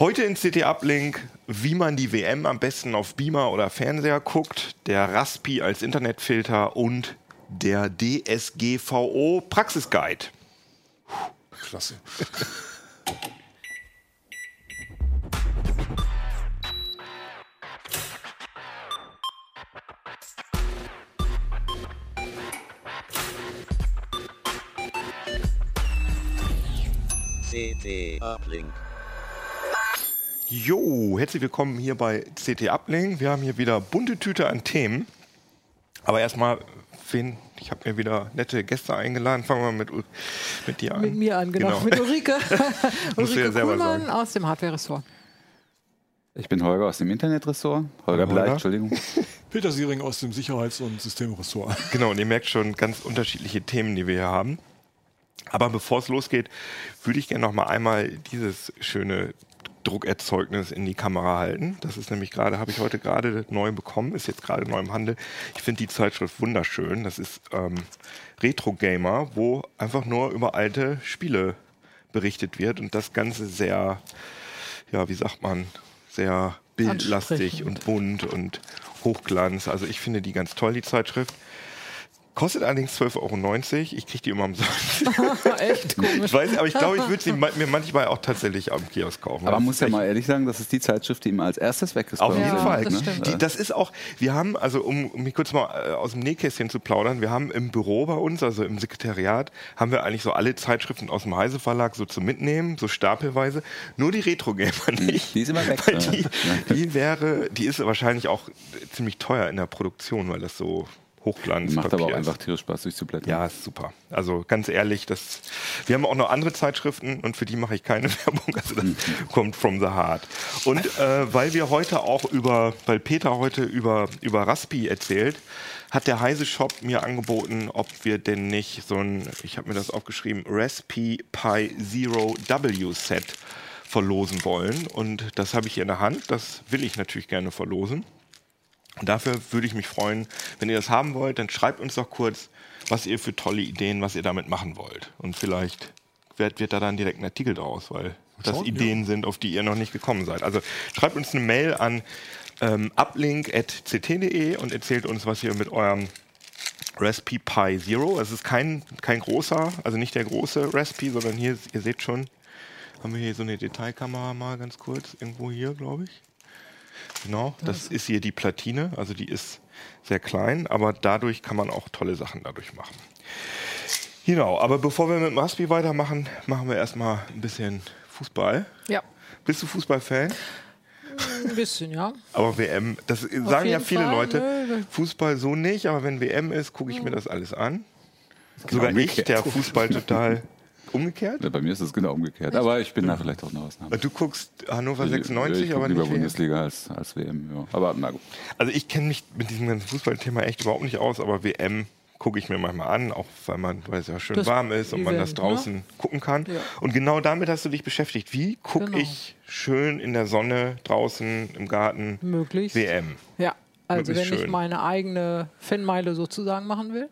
Heute in CT Uplink, wie man die WM am besten auf Beamer oder Fernseher guckt, der Raspi als Internetfilter und der DSGVO Praxisguide. Klasse. CT Uplink. Jo, herzlich willkommen hier bei CT Uplink. Wir haben hier wieder bunte Tüte an Themen. Aber erstmal, wen, ich habe mir wieder nette Gäste eingeladen. Fangen wir mal mit, mit dir an. Mit mir an, genau. Genau. Mit Ulrike. Ulrike Kuhlmann sagen. aus dem Hardware-Ressort. Ich bin Holger aus dem Internetressort. Holger Holger. Bleich, Entschuldigung. Peter Siering aus dem Sicherheits- und Systemressort. Genau, und ihr merkt schon ganz unterschiedliche Themen, die wir hier haben. Aber bevor es losgeht, würde ich gerne noch mal einmal dieses schöne Druckerzeugnis in die Kamera halten. Das ist nämlich gerade, habe ich heute gerade neu bekommen, ist jetzt gerade neu im Handel. Ich finde die Zeitschrift wunderschön. Das ist ähm, Retro Gamer, wo einfach nur über alte Spiele berichtet wird und das Ganze sehr, ja, wie sagt man, sehr bildlastig und bunt und Hochglanz. Also ich finde die ganz toll, die Zeitschrift. Kostet allerdings 12,90 Euro. Ich kriege die immer umsonst. Echt komisch. Ich weiß, aber ich glaube, ich würde sie ma- mir manchmal auch tatsächlich am Kiosk kaufen. Aber man muss ja mal ehrlich sagen, das ist die Zeitschrift, die immer als erstes weg ist. Auf jeden Fall. Das ne? Die, das ist auch, wir haben, also um, um mich kurz mal äh, aus dem Nähkästchen zu plaudern, wir haben im Büro bei uns, also im Sekretariat, haben wir eigentlich so alle Zeitschriften aus dem Heise Verlag so zum Mitnehmen, so stapelweise. Nur die Retro Gamer nicht. Die ist immer weg. Weil ja. die, die wäre, die ist wahrscheinlich auch ziemlich teuer in der Produktion, weil das so Hochglanz Macht aber auch einfach tierisch Spaß durchzublättern. Ja, ist super. Also ganz ehrlich, das, wir haben auch noch andere Zeitschriften und für die mache ich keine Werbung. Also das kommt from the heart. Und äh, weil wir heute auch über, weil Peter heute über, über Raspi erzählt, hat der Heise Shop mir angeboten, ob wir denn nicht so ein, ich habe mir das aufgeschrieben, Raspi Pi Zero W Set verlosen wollen. Und das habe ich hier in der Hand. Das will ich natürlich gerne verlosen. Und dafür würde ich mich freuen, wenn ihr das haben wollt, dann schreibt uns doch kurz, was ihr für tolle Ideen, was ihr damit machen wollt. Und vielleicht wird, wird da dann direkt ein Artikel draus, weil das Ideen sind, auf die ihr noch nicht gekommen seid. Also schreibt uns eine Mail an ähm, uplink.ct.de und erzählt uns, was ihr mit eurem Raspi Pi Zero, es ist kein, kein großer, also nicht der große Raspi, sondern hier, ihr seht schon, haben wir hier so eine Detailkamera mal ganz kurz, irgendwo hier, glaube ich. Genau, das ist hier die Platine, also die ist sehr klein, aber dadurch kann man auch tolle Sachen dadurch machen. Genau, aber bevor wir mit dem Raspi weitermachen, machen wir erstmal ein bisschen Fußball. Ja, Bist du Fußballfan? ein bisschen, ja. Aber WM, das sagen ja viele Fall, Leute, ne? Fußball so nicht, aber wenn WM ist, gucke ich mir das alles an. Sogar ich, der Fußball total umgekehrt. Ja, Bei mir ist es genau umgekehrt. Aber ich bin da vielleicht auch eine Ausnahme. Du guckst Hannover Ich- 96, ich guck aber lieber nicht WM. Bundesliga als, als WM. Ja. Aber na gut. Also ich kenne mich mit diesem ganzen Fußballthema echt überhaupt nicht aus, aber WM gucke ich mir manchmal an, auch weil man, weil es ja schön Das warm ist und man das Event, draußen gucken kann. Ja. Und genau damit hast du dich beschäftigt. Wie gucke Genau. ich schön in der Sonne draußen im Garten Möglichst. WM? Ja, also Möglichst wenn ich schön. meine eigene Fanmeile sozusagen machen will,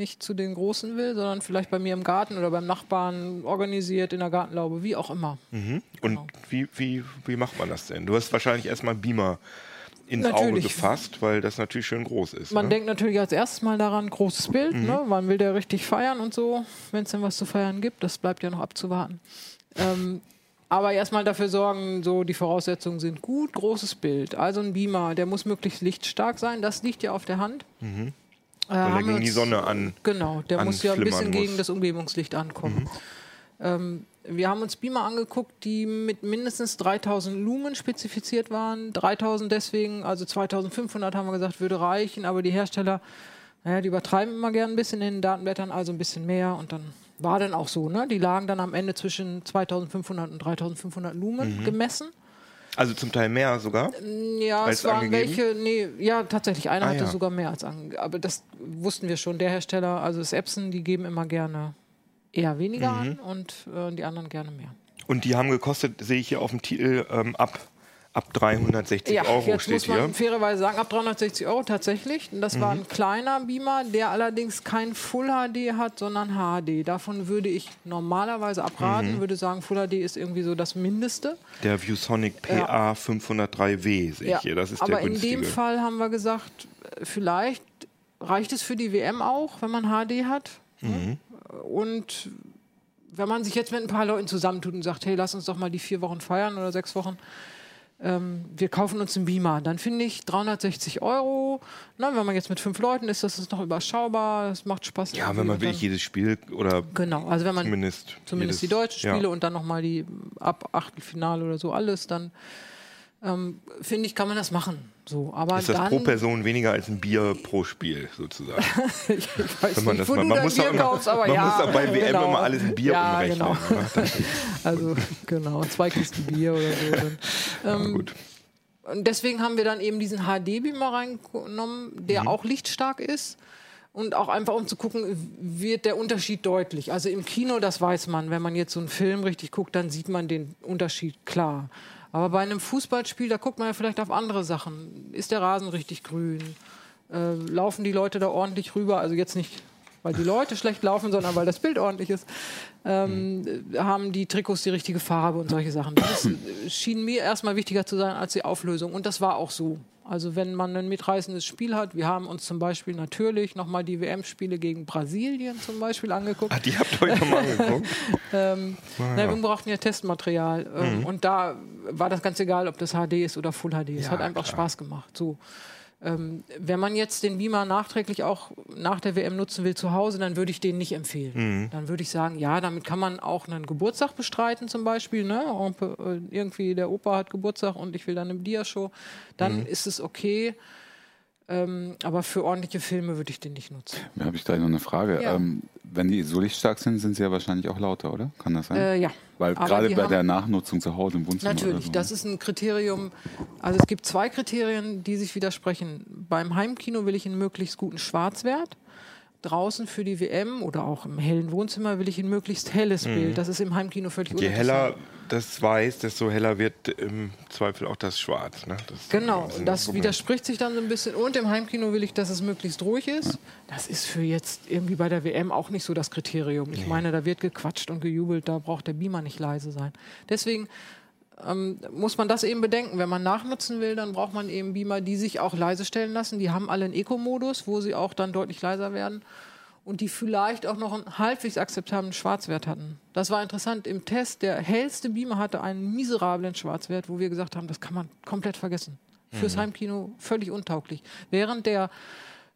nicht zu den Großen will, sondern vielleicht bei mir im Garten oder beim Nachbarn organisiert in der Gartenlaube, wie auch immer. Und Genau. wie, wie, wie macht man das denn? Du hast wahrscheinlich erstmal Beamer ins Auge Natürlich. gefasst, weil das natürlich schön groß ist. Man ne? denkt natürlich als erstes mal daran, großes Bild, Mhm. ne? man will der richtig feiern und so, wenn es denn was zu feiern gibt, das bleibt ja noch abzuwarten. Ähm, aber erstmal dafür sorgen, so die Voraussetzungen sind gut, großes Bild. Also ein Beamer, der muss möglichst lichtstark sein, das liegt ja auf der Hand. Mhm. Weil er haben wir gegen die Sonne an. Genau, der muss ja ein bisschen gegen muss. Mhm. das Umgebungslicht ankommen. Ähm, wir haben uns Beamer angeguckt, die mit mindestens 3000 Lumen spezifiziert waren. 3000 deswegen, also 2500 haben wir gesagt, würde reichen, aber die Hersteller, naja, die übertreiben immer gern ein bisschen in den Datenblättern, also ein bisschen mehr und dann war dann auch so, ne? Die lagen dann am Ende zwischen 2500 und 3500 Lumen Mhm. gemessen. Also zum Teil mehr sogar. Ja, Als es waren angegeben? welche, nee, ja, tatsächlich, einer Ah, hatte ja. sogar mehr als angegeben. Aber das wussten wir schon. Der Hersteller, also das Epson, die geben immer gerne eher weniger Mhm. an und äh, die anderen gerne mehr. Und die haben gekostet, sehe ich hier auf dem Titel, ähm, ab ab 360 Ja, Euro jetzt steht muss man hier. Mhm. fairerweise sagen, ab 360 Euro tatsächlich. Das war ein kleiner Beamer, der allerdings kein Full HD hat, sondern HD. Davon würde ich normalerweise abraten, Mhm. würde sagen, Full HD ist irgendwie so das Mindeste. Der ViewSonic PA 503W sehe ich hier. Das ist Aber der in günstige. dem Fall haben wir gesagt, äh, vielleicht reicht es für die WM auch, wenn man HD hat. Mhm. Und wenn man sich jetzt mit ein paar Leuten zusammentut und sagt, hey, lass uns doch mal die vier Wochen feiern oder sechs Wochen, ähm, wir kaufen uns einen Beamer, dann finde ich 360 Euro. Na, wenn man jetzt mit fünf Leuten ist, das ist noch überschaubar, das macht Spaß. ja, wenn man wirklich jedes Spiel oder Genau, also wenn man zumindest, zumindest jedes, die deutschen Spiele ja. und dann nochmal die ab Achtelfinale oder so alles, dann ähm, finde ich, kann man das machen. So, aber Ist das dann, pro Person weniger als ein Bier pro Spiel sozusagen? ich weiß Wenn man nicht, das mal, man muss Bier immer, kaufst, aber man ja, muss bei WM genau. immer alles in Bier ja, umrechnen. Genau. Also genau, zwei Kisten Bier oder so. Dann, ähm, gut. Und deswegen haben wir dann eben diesen HD-Beamer reingenommen, der Mhm. auch lichtstark ist. Und auch einfach, um zu gucken, wird der Unterschied deutlich. Also im Kino, das weiß man. Wenn man jetzt so einen Film richtig guckt, dann sieht man den Unterschied klar. Aber bei einem Fußballspiel, da guckt man ja vielleicht auf andere Sachen. Ist der Rasen richtig grün? Äh, laufen die Leute da ordentlich rüber? Also jetzt nicht, weil die Leute schlecht laufen, sondern weil das Bild ordentlich ist. Ähm, haben die Trikots die richtige Farbe und solche Sachen. Das äh, schien mir erstmal wichtiger zu sein als die Auflösung. Und das war auch so. Also wenn man ein mitreißendes Spiel hat, wir haben uns zum Beispiel natürlich nochmal die WM-Spiele gegen Brasilien zum Beispiel angeguckt. Ah, die habt ihr euch nochmal angeguckt? Ähm, na, wir brauchten ja Testmaterial. Ähm, Und da war das ganz egal, ob das HD ist oder Full HD. Es Ja, hat einfach klar. Spaß gemacht. So. Ähm, wenn man jetzt den Beamer nachträglich auch nach der WM nutzen will zu Hause, dann würde ich den nicht empfehlen. Dann würde ich sagen, ja, damit kann man auch einen Geburtstag bestreiten zum Beispiel. Ne? Äh, Irgendwie der Opa hat Geburtstag und ich will dann eine Dia-Show. Dann ist es okay. Ähm, aber für ordentliche Filme würde ich den nicht nutzen. Da habe ich gleich noch eine Frage. Ja. Ähm, wenn die so lichtstark sind, sind sie ja wahrscheinlich auch lauter, oder? Kann das sein? Äh, ja. Weil Aber gerade bei der Nachnutzung zu Hause im Wohnzimmer. Natürlich, so, das ist ein Kriterium. Also es gibt zwei Kriterien, die sich widersprechen. Beim Heimkino will ich einen möglichst guten Schwarzwert. Draußen für die WM oder auch im hellen Wohnzimmer will ich ein möglichst helles Bild. Das ist im Heimkino völlig Je heller das weiß, desto heller wird im Zweifel auch das Schwarz. Ne? Das Genau, das Problem. widerspricht sich dann so ein bisschen. Und im Heimkino will ich, dass es möglichst ruhig ist. Das ist für jetzt irgendwie bei der WM auch nicht so das Kriterium. Ich meine, da wird gequatscht und gejubelt, da braucht der Beamer nicht leise sein. Deswegen ähm, muss man das eben bedenken. Wenn man nachnutzen will, dann braucht man eben Beamer, die sich auch leise stellen lassen. Die haben alle einen Eco-Modus, wo sie auch dann deutlich leiser werden. Und die vielleicht auch noch einen halbwegs akzeptablen Schwarzwert hatten. Das war interessant. Im Test, der hellste Beamer hatte einen miserablen Schwarzwert, wo wir gesagt haben, das kann man komplett vergessen. Fürs Heimkino völlig untauglich. Während der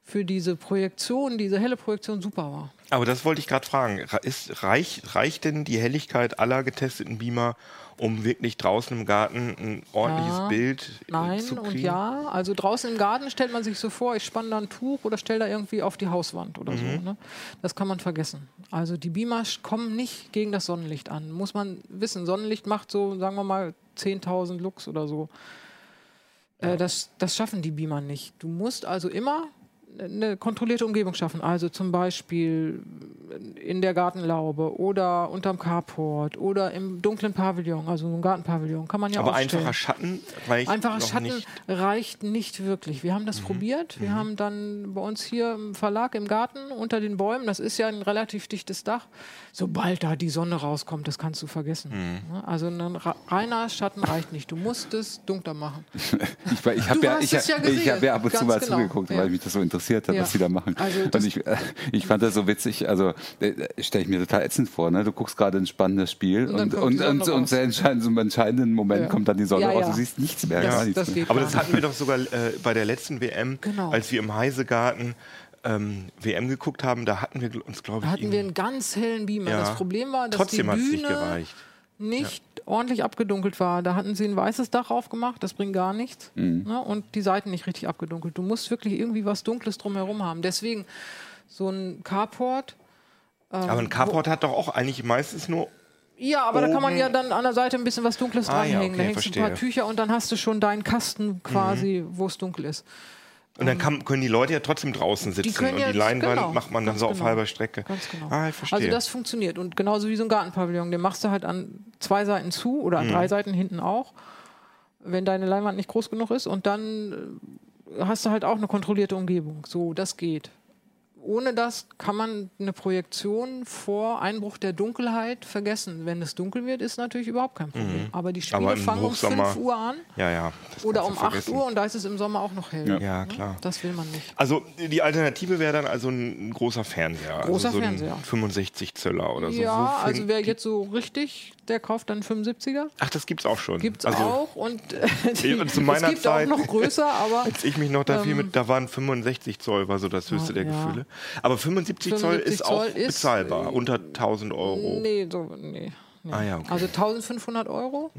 für diese Projektion, diese helle Projektion super war. Aber das wollte ich gerade fragen. Ra- Ist, reich, reicht denn die Helligkeit aller getesteten Beamer, um wirklich draußen im Garten ein ordentliches Ja, Bild äh, Nein zu kriegen? und ja. Also draußen im Garten stellt man sich so vor, ich spanne da ein Tuch oder stelle da irgendwie auf die Hauswand oder Mhm. so. Ne? Das kann man vergessen. Also die Beamer kommen nicht gegen das Sonnenlicht an. Muss man wissen, Sonnenlicht macht so, sagen wir mal, 10.000 Lux oder so. Äh, das, das schaffen die Beamer nicht. Du musst also immer eine kontrollierte Umgebung schaffen. Also zum Beispiel in der Gartenlaube oder unterm Carport oder im dunklen Pavillon, also im Gartenpavillon, kann man ja Aber aufstellen. einfacher Schatten reicht Einfacher noch Schatten nicht. reicht nicht wirklich. Wir haben Mhm. das probiert. Wir haben dann bei uns hier im Verlag im Garten unter den Bäumen, das ist ja ein relativ dichtes Dach, sobald da die Sonne rauskommt, das kannst du vergessen. Mhm. Ne? Also ein reiner Schatten reicht nicht. Du musst es dunkler machen. Ich, ich habe ja, ich, ja hab- ich gesehen. hab ja ab und zu mal genau. zugeguckt, Ja. weil mich das so interessiert hat, Ja. was sie da machen. Also und ich, äh, ich fand das so witzig, also äh, stelle ich mir total ätzend vor, ne? Du guckst gerade ein spannendes Spiel Und und, und, und, sehr entscheidend, so im entscheidenden Moment Ja. kommt dann die Sonne Ja, raus, du siehst nichts mehr. Das- gar nichts das mehr. Aber das hatten wir doch sogar äh, bei der letzten WM, Genau. als wir im Heisegarten ähm, WM geguckt haben, da hatten wir uns, glaube Da ich, hatten wir einen ganz hellen Beamer. Ja. Das Problem war, dass trotzdem die hat es Bühne nicht gereicht. nicht ordentlich abgedunkelt war. Da hatten sie ein weißes Dach aufgemacht, das bringt gar nichts. Mhm. Ne? Und die Seiten nicht richtig abgedunkelt. Du musst wirklich irgendwie was Dunkles drumherum haben. Deswegen so ein Carport. Aber ein Carport hat doch auch eigentlich meistens nur Ja, aber da kann man Oben- ja dann an der Seite ein bisschen was Dunkles Ah, ja, dranhängen. okay, da hängst du ein paar. Tücher und dann hast du schon deinen Kasten quasi, wo es dunkel ist. Und dann kann, können die Leute ja trotzdem draußen sitzen Die und die Leinwand genau, macht man dann so auf genau. halber Strecke. Ganz genau. Ah, ich verstehe. Also das funktioniert. Und genauso wie so ein Gartenpavillon, den machst du halt an zwei Seiten zu oder Mhm. an drei Seiten hinten auch. wenn deine Leinwand nicht groß genug ist. Und dann äh, hast du halt auch eine kontrollierte Umgebung. So, das geht. Ohne das kann man eine Projektion vor Einbruch der Dunkelheit vergessen. Wenn es dunkel wird, ist natürlich überhaupt kein Problem. Aber die Spiele Mhm. Aber fangen um Hochsommer- 5 Uhr an Ja, ja. oder um du 8 vergessen. Uhr und da ist es im Sommer auch noch hell. Ja. Ja, klar. Das will man nicht. Also die Alternative wäre dann also ein großer Fernseher. Großer also so Fernseher. Ein 65 Zöller oder so. ja, also wer jetzt so richtig, der kauft dann 75er. Ach, das gibt's auch schon. Gibt's also, auch und äh, die, zu meiner es gibt Zeit- auch noch größer, aber Als ich mich noch da viel mit, da waren 65 Zoll, war so das höchste Ah, der ja. Gefühle. Aber 75, Zoll 75 ist Zoll auch ist, bezahlbar, äh, unter 1000 Euro. nee, so nee. nee. Ah ja, okay. Mhm. Also 1500 Euro.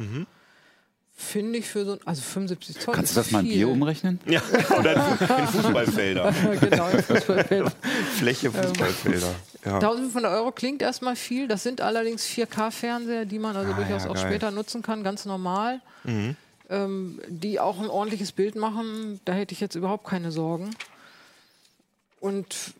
Finde ich für so ein, also 75 Zoll. Kannst du das mal in. Bier umrechnen? Ja, oder in Fußballfelder. genau, im Fußballfeld. Fläche Fußballfelder. Ja. 1500 Euro klingt erstmal viel. Das sind allerdings 4K-Fernseher, die man also Ah, durchaus ja, auch. Mhm. später nutzen kann, ganz normal. Ähm, die auch ein ordentliches Bild machen. Da hätte ich jetzt überhaupt keine Sorgen. Und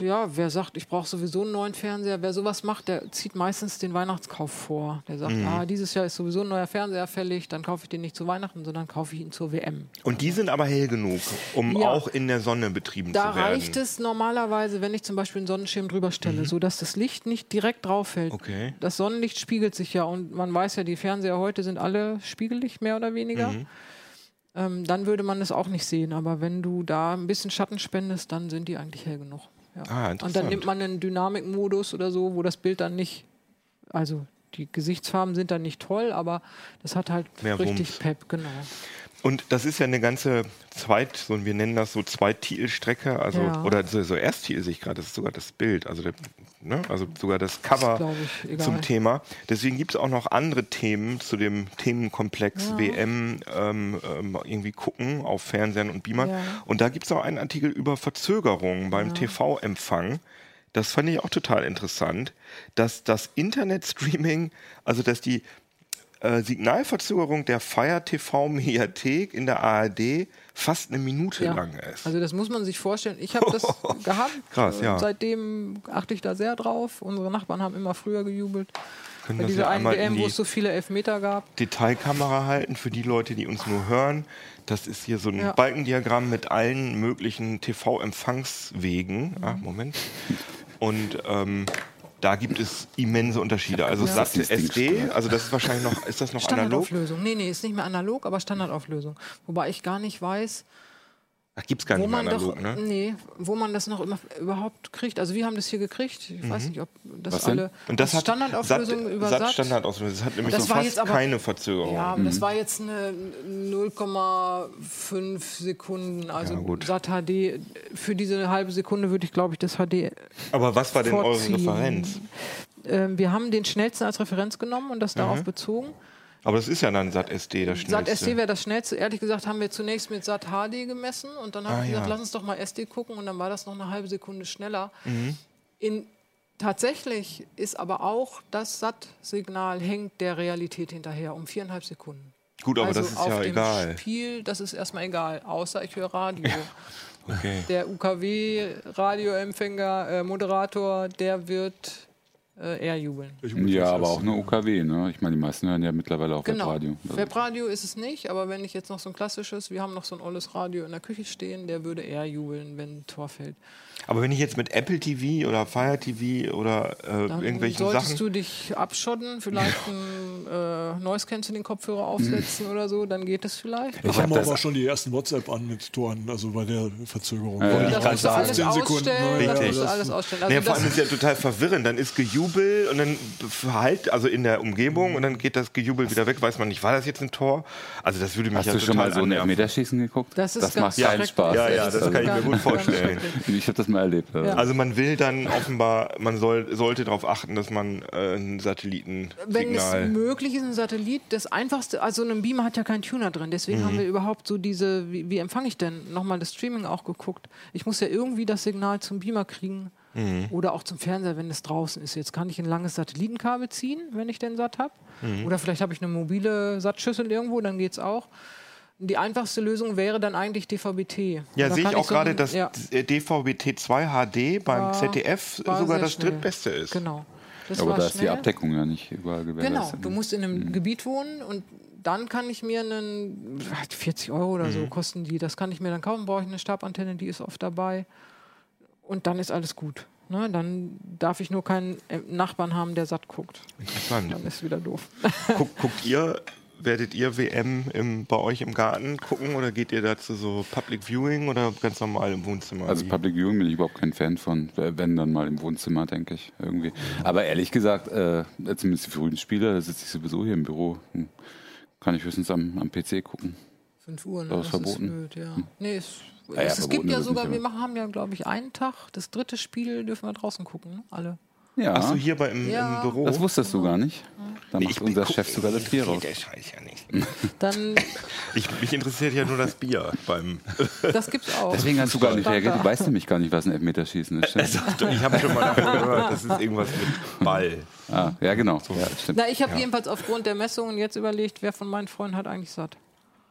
ja, wer sagt, ich brauche sowieso einen neuen Fernseher, wer sowas macht, der zieht meistens den Weihnachtskauf vor. Der sagt, Mhm. ah, dieses Jahr ist sowieso ein neuer Fernseher fällig, dann kaufe ich den nicht zu Weihnachten, sondern kaufe ich ihn zur WM. Und die sind aber hell genug, um Ja. auch in der Sonne betrieben Da zu werden. reicht es normalerweise, wenn ich zum Beispiel einen Sonnenschirm drüber stelle, sodass das Licht nicht direkt drauf fällt. Mhm. Okay. Das Sonnenlicht spiegelt sich ja und man weiß ja, die Fernseher heute sind alle Spiegellicht mehr oder weniger. Mhm. Ähm, dann würde man es auch nicht sehen. Aber wenn du da ein bisschen Schatten spendest, dann sind die eigentlich hell genug. Ja. Ah, und dann nimmt man einen Dynamikmodus oder so, wo das Bild dann nicht, also die Gesichtsfarben sind dann nicht toll, aber das hat halt Mehr richtig Wumms. Pep, genau. Und das ist ja eine ganze Zweit, so, wir nennen das so Zweitilstrecke, also Ja. oder so, so Ersttil sehe ich gerade, das ist sogar das Bild, also, der, ne, also sogar das Cover egal. zum Thema. Deswegen gibt es auch noch andere Themen zu dem Themenkomplex Ja. WM ähm, ähm, irgendwie gucken auf Fernsehern und Beamern. Ja. Und da gibt es auch einen Artikel über Verzögerungen beim TV-Empfang. Das fand ich auch total interessant, dass das Internetstreaming, also dass die äh, Signalverzögerung der Fire TV Mediathek in der ARD fast eine Minute Ja. lang ist. Also das muss man sich vorstellen. Ich habe das gehabt. Krass, ja. Seitdem achte ich da sehr drauf. Unsere Nachbarn haben immer früher gejubelt. Können Bei dieser einen WM, wo es so viele Elfmeter gab. Detailkamera halten für die Leute, die uns nur hören. Das ist hier so ein Ja. Balkendiagramm mit allen möglichen TV-Empfangswegen. Mhm. Ah, Moment. Und ähm, da gibt es immense Unterschiede. Also Ja. SAT SD, also das ist wahrscheinlich noch, ist das noch analog? Standardauflösung. Nee, nee, ist nicht mehr analog, aber Standardauflösung. Wobei ich gar nicht weiß, Ach, gibt es gar wo nicht mehr analog, doch, ne? nee, wo man das noch immer überhaupt kriegt. Also wir haben das hier gekriegt. Ich weiß nicht, ob das Was alle Mhm. Und das hat Standardauflösung Sat, über Sat Sat. Das hat nämlich Das so fast aber- keine Verzögerung. Ja, das war jetzt eine 0,5 Sekunden. Also Ja. Sat HD. Für diese halbe Sekunde würde ich, glaube ich, das HD Aber was war denn eure vorziehen. Referenz? Ähm, wir haben den schnellsten als Referenz genommen und das Mhm. darauf bezogen. Aber das ist ja dann Sat SD, das Sat schnellste. SD wäre das schnellste. Ehrlich gesagt haben wir zunächst mit Sat HD gemessen und dann habe Ah, ich gesagt, ja. lass uns doch mal SD gucken und dann war das noch eine halbe Sekunde schneller. Mhm. In, tatsächlich ist aber auch das Sat-Signal hängt der Realität hinterher um viereinhalb Sekunden. Gut, aber also das ist auf ja dem egal. Spiel, das ist erstmal egal, außer ich höre Radio. Okay. Der UKW-Radioempfänger, äh, Moderator, der wird äh, eher jubeln. Ja, aber auch eine UKW, ne? Ich meine, die meisten hören ja mittlerweile auch Genau. Webradio. Webradio ist es nicht, aber wenn ich jetzt noch so ein klassisches, wir haben noch so ein olles Radio in der Küche stehen, der würde eher jubeln, wenn ein Tor fällt. Aber wenn ich jetzt mit Apple TV oder Fire TV oder äh, Dann irgendwelchen solltest Sachen. du dich abschotten, vielleicht ein äh, Noise Cancelling Kopfhörer aufsetzen oder so, dann geht es vielleicht. Ich hab habe das- aber schon die ersten WhatsApp an mit Toren, also bei der Verzögerung. Ja, ja. ich Das du sagen. alles 15 Sekunden, ausstellen, das Richtig. alles ausstellen. Also naja, vor allem das, ist ja total verwirrend. Dann ist Gejubel und dann Verhalt, also in der Umgebung und dann geht das Gejubel wieder weg. Weiß man nicht, war das jetzt ein Tor? Also das würde mich Hast ja du total schon mal so ein annerven. Elfmeterschießen geguckt? Das ist das ganz macht keinen. Spaß. Ja, ja, Das das kann ich mir gut vorstellen. Ich habe das mal erlebt. Ja. Ja. Also man will dann offenbar, man soll, sollte darauf achten, dass man äh, ein wenn es möglich ist, ein Satellit, das einfachste, also ein Beamer hat ja keinen Tuner drin, deswegen Mhm. haben wir überhaupt so diese, wie, wie empfange ich denn? Nochmal das Streaming auch geguckt. Ich muss ja irgendwie das Signal zum Beamer kriegen Mhm. oder auch zum Fernseher, wenn es draußen ist. Jetzt kann ich ein langes Satellitenkabel ziehen, wenn ich den Satt habe. Mhm. Oder vielleicht habe ich eine mobile Sattschüssel irgendwo, dann geht es auch. Die einfachste Lösung wäre dann eigentlich DVB-T. Ja, Da sehe ich auch so gerade, dass ja, äh, DVB-T2 HD beim war- ZDF war sogar das schnell. drittbeste ist. Genau. Das Aber da ist die. Abdeckung ja nicht überall Genau, gewährleistet. du musst in einem Mhm. Gebiet wohnen und dann kann ich mir einen 40 Euro oder so kosten die. Das kann ich mir dann kaufen. Brauche ich eine Stabantenne, die ist oft dabei. Und dann ist alles gut. Ne? Dann darf ich nur keinen äh, Nachbarn haben, der satt guckt. Interessant. Dann ist wieder doof. Guck, guckt ihr, werdet ihr WM im, bei euch im Garten gucken oder geht ihr dazu so Public Viewing oder ganz normal im Wohnzimmer? Also? Public Viewing bin ich überhaupt kein Fan von, wenn dann mal im Wohnzimmer, denke ich, irgendwie. Aber ehrlich gesagt, äh, zumindest die frühen Spiele, da sitze ich sowieso hier im Büro, hm, kann ich höchstens am, am PC gucken. 5 Uhr, ne? Das ist verboten. blöd, ja. Nee, es, Ah ja, es, gibt ja ist sogar, wir machen, haben ja, glaube ich, einen Tag, das dritte Spiel dürfen wir draußen gucken, ne? alle. Ja, Achso, hier bei, im, Ja. im Büro. das wusstest du gar nicht. Da Nee, macht unser Chef sogar das Bier raus. Der Scheiß ja nicht. Dann, Ich, mich interessiert ja nur das Bier beim. das gibt's auch. Deswegen hast du gar nicht reagiert. Du weißt nämlich gar nicht, was ein Elfmeterschießen ist. Stimmt? Ich habe schon mal davon gehört, das ist irgendwas mit Ball. Ah, ja, genau. Ja, stimmt. Na, ich habe jedenfalls aufgrund der Messungen jetzt überlegt, wer von meinen Freunden hat eigentlich satt.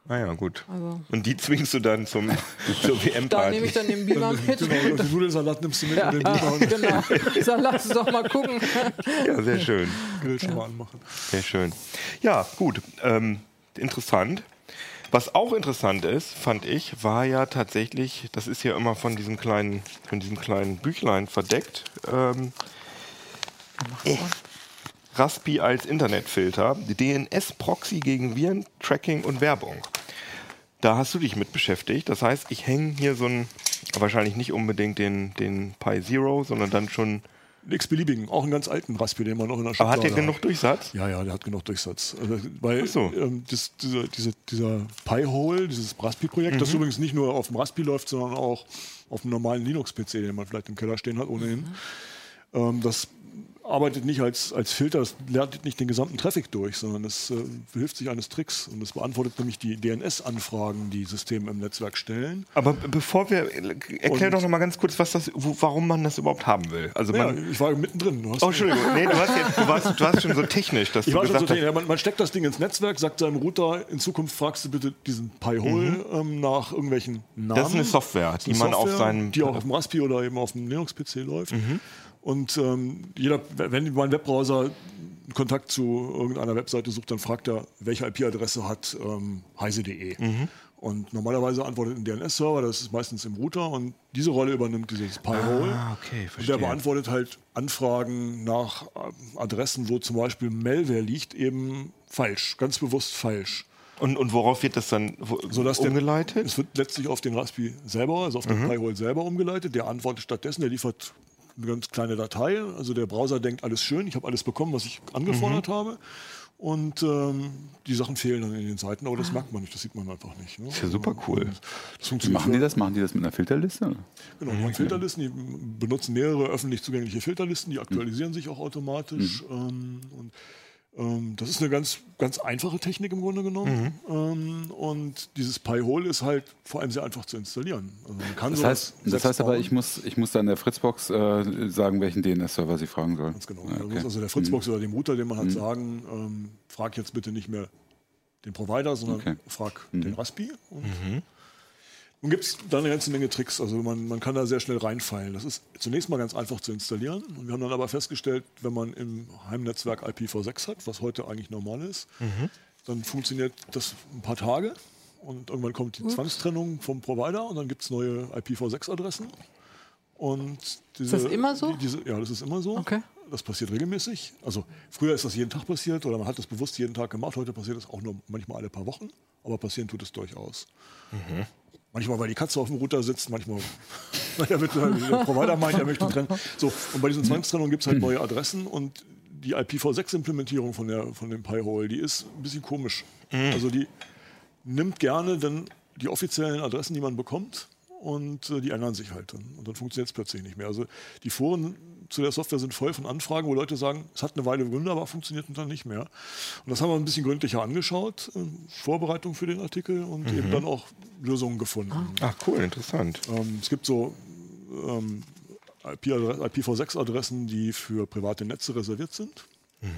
Naja, gut. Also, Und die zwingst du dann zum, zur da nehme ich WM-Party. dann den Beamer mit. Genau, und den Nudelsalat nimmst du mit Ja, und den und genau. Sag, lass uns doch mal gucken. Ja, sehr schön. Grill schon mal anmachen. Sehr schön. Ja, gut. Ähm, interessant. Was auch interessant ist, fand ich, war ja tatsächlich, das ist ja immer von diesem kleinen, von diesem kleinen Büchlein verdeckt. Ähm, äh, Raspi als Internetfilter, DNS-Proxy gegen Viren, Tracking und Werbung. Da hast du dich mit beschäftigt. Das heißt, ich hänge hier so ein, wahrscheinlich nicht unbedingt den, den Pi Zero, sondern dann schon. X-beliebigen, auch einen ganz alten Raspi, den man noch in der Aber hat der genug Durchsatz? Ja, ja, der hat genug Durchsatz. Also, weil so. ähm, das, dieser, diese, dieser Pi-Hole, dieses Raspi-Projekt, Mhm. das übrigens nicht nur auf dem Raspi läuft, sondern auch auf einem normalen Linux-PC, den man vielleicht im Keller stehen hat, ohnehin. Ähm, das arbeitet nicht als, als Filter, es lernt nicht den gesamten Traffic durch, sondern es äh, behilft sich eines Tricks und es beantwortet nämlich die DNS-Anfragen, die Systeme im Netzwerk stellen. Aber be- bevor wir, erklär Und- doch noch mal ganz kurz, was das, wo, warum man das überhaupt haben will. Also Ja, ich war mittendrin. Du hast oh, Entschuldigung, nee, du, hast jetzt, du, warst, du warst schon so technisch, dass Ich du war schon so, gesagt hast, ja, man, man steckt das Ding ins Netzwerk, sagt seinem Router, in Zukunft fragst du bitte diesen Pi-Hole ähm, nach irgendwelchen Namen. Mhm. das ist eine Software, die ist man auf Software, seinem... Mhm. Die auch auf dem Raspi oder eben auf dem Linux-PC läuft. Und ähm, jeder, wenn mein Webbrowser Kontakt zu irgendeiner Webseite sucht, dann fragt er, welche IP-Adresse hat ähm, heise.de. Mhm. Und normalerweise antwortet ein DNS-Server, das ist meistens im Router und diese Rolle übernimmt dieses Pi-Hole. Ah, okay, Und der beantwortet halt Anfragen nach äh, Adressen, wo zum Beispiel Malware liegt, eben falsch, ganz bewusst falsch. Und, und worauf wird das dann wo, Sodass der- umgeleitet? Es wird letztlich auf den Raspi selber, also auf den Pi-Hole selber umgeleitet. Der antwortet stattdessen, der liefert eine ganz kleine Datei. Also der Browser denkt, alles schön, ich habe alles bekommen, was ich angefordert habe. Und ähm, die Sachen fehlen dann in den Seiten, aber das merkt man nicht, das sieht man einfach nicht. Ne? ist ja super cool. Das Wie funktioniert machen die das? Machen die das mit einer Filterliste? Genau, die haben Filterlisten, die benutzen mehrere öffentlich zugängliche Filterlisten, die aktualisieren sich auch automatisch. Ähm, und das ist eine ganz, ganz einfache Technik im Grunde genommen. Ähm, und dieses Pi-Hole ist halt vor allem sehr einfach zu installieren. Also Das heißt, das heißt aber, ich muss, ich muss dann der Fritzbox äh, sagen, welchen DNS-Server sie fragen sollen. Ganz genau. Okay. also der Fritzbox oder dem Router, dem man halt sagen, ähm, frag jetzt bitte nicht mehr den Provider, sondern Okay. frag den Raspi. Und Nun gibt es da eine ganze Menge Tricks. Also man, man kann da sehr schnell reinfallen. Das ist zunächst mal ganz einfach zu installieren. Und wir haben dann aber festgestellt, wenn man im Heimnetzwerk IPv6 hat, was heute eigentlich normal ist, dann funktioniert das ein paar Tage. Und irgendwann kommt die Zwangstrennung vom Provider und dann gibt es neue IPv6-Adressen. Und diese, das immer so? die- Diese, ja, das ist immer so. Okay. Das passiert regelmäßig. Also früher ist das jeden Tag passiert oder man hat das bewusst jeden Tag gemacht. Heute passiert das auch nur manchmal alle paar Wochen. Aber passieren tut es durchaus. Manchmal, weil die Katze auf dem Router sitzt, manchmal, weil der, wird, der Provider meint, er möchte trennen. So, und bei diesen Zwangstrennungen gibt es halt neue Adressen und die IPv6-Implementierung von, der, von dem Pi-Hole, die ist ein bisschen komisch. Also die nimmt gerne dann die offiziellen Adressen, die man bekommt, und äh, die ändern sich halt dann. Und dann funktioniert es plötzlich nicht mehr. Also die Foren zu der Software sind voll von Anfragen, wo Leute sagen, es hat eine Weile wunderbar funktioniert und dann nicht mehr. Und das haben wir ein bisschen gründlicher angeschaut, äh, Vorbereitung für den Artikel und eben dann auch Lösungen gefunden. Ach cool, interessant. Ähm, es gibt so ähm, IP-Adre- IPv6-Adressen, die für private Netze reserviert sind.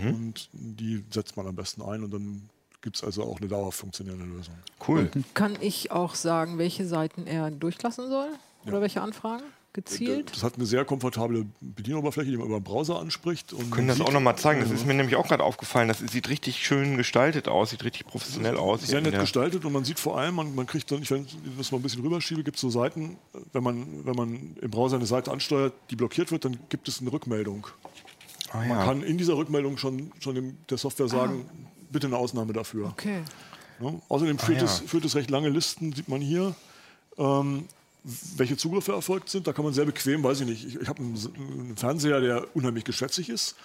Und die setzt man am besten ein und dann gibt es also auch eine dauerhaft funktionierende Lösung. Cool. Kann ich auch sagen, welche Seiten er durchlassen soll? Oder welche Anfragen? Gezielt. Das hat eine sehr komfortable Bedienoberfläche, die man über den Browser anspricht. Und können das auch nochmal zeigen. Das ist mir nämlich auch gerade aufgefallen. Das sieht richtig schön gestaltet aus, sieht richtig professionell aus. Sehr nett gestaltet und man sieht vor allem, man, man kriegt dann, wenn ich das mal ein bisschen rüberschiebe, gibt es so Seiten, wenn man, wenn man im Browser eine Seite ansteuert, die blockiert wird, dann gibt es eine Rückmeldung. Ah, man ja. kann in dieser Rückmeldung schon, schon der Software sagen, ah. bitte eine Ausnahme dafür. Okay. Ja, außerdem führt, ah, ja. es, führt es recht lange Listen, sieht man hier. Ähm, welche Zugriffe erfolgt sind. Da kann man sehr bequem, weiß ich nicht. Ich, ich habe einen, einen, Fernseher, der unheimlich geschwätzig ist.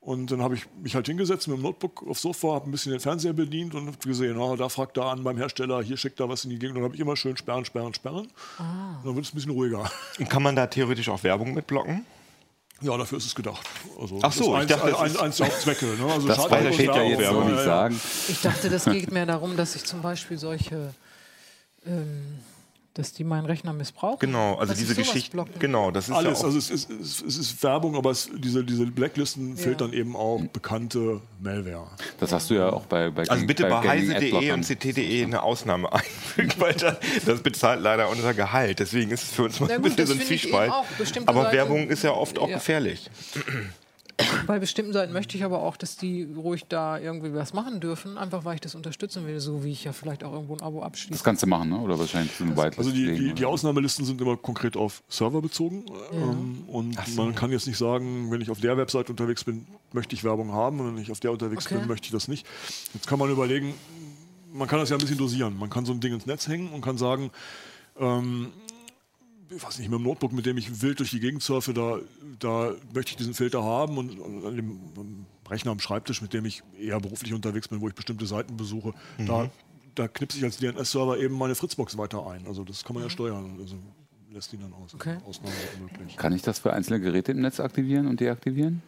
Und dann habe ich mich halt hingesetzt mit dem Notebook aufs Sofa, habe ein bisschen den Fernseher bedient und habe gesehen, oh, da fragt da an beim Hersteller, hier schickt da was in die Gegend. Und dann habe ich immer schön sperren, sperren, sperren. Ah. Dann wird es ein bisschen ruhiger. Und kann man da theoretisch auch Werbung mitblocken? Ja, dafür ist es gedacht. Also Ach so, ich dachte, eins, eins der Hauptzwecke. Ne? Also das steht ja jetzt so nicht sagen. Ich dachte, das geht mehr darum, dass ich zum Beispiel solche ähm, dass die meinen Rechner missbrauchen. Genau, also diese Geschichte. Genau, das ist alles. Ja also es ist, es ist, Werbung, aber es, diese, diese Blacklisten ja. filtern eben auch bekannte Malware. Das hast du ja auch bei bei Also bitte bei, bei heise.de und ct.de eine Ausnahme einfügen, weil das, das, bezahlt leider unser Gehalt. Deswegen ist es für uns mal ein bisschen so ein Zwiespalt. Aber Seite, Werbung ist ja oft auch ja. gefährlich. Bei bestimmten Seiten möchte ich aber auch, dass die ruhig da irgendwie was machen dürfen, einfach weil ich das unterstützen will, so wie ich ja vielleicht auch irgendwo ein Abo abschließe. Das kannst du machen, ne? oder wahrscheinlich so ein Whitelist. Also die, die, die, Ausnahmelisten sind immer konkret auf Server bezogen ja. ähm, und so. man kann jetzt nicht sagen, wenn ich auf der Website unterwegs bin, möchte ich Werbung haben und wenn ich auf der unterwegs okay. bin, möchte ich das nicht. Jetzt kann man überlegen, man kann das ja ein bisschen dosieren. Man kann so ein Ding ins Netz hängen und kann sagen, ähm, ich weiß nicht, mit dem Notebook, mit dem ich wild durch die Gegend surfe, da, da möchte ich diesen Filter haben und, und an dem Rechner am Schreibtisch, mit dem ich eher beruflich unterwegs bin, wo ich bestimmte Seiten besuche, mhm. da, da knipse ich als DNS-Server eben meine Fritzbox weiter ein. Also das kann man ja mhm. steuern. Also lässt ihn dann aus. Okay. möglich. Kann ich das für einzelne Geräte im Netz aktivieren und deaktivieren?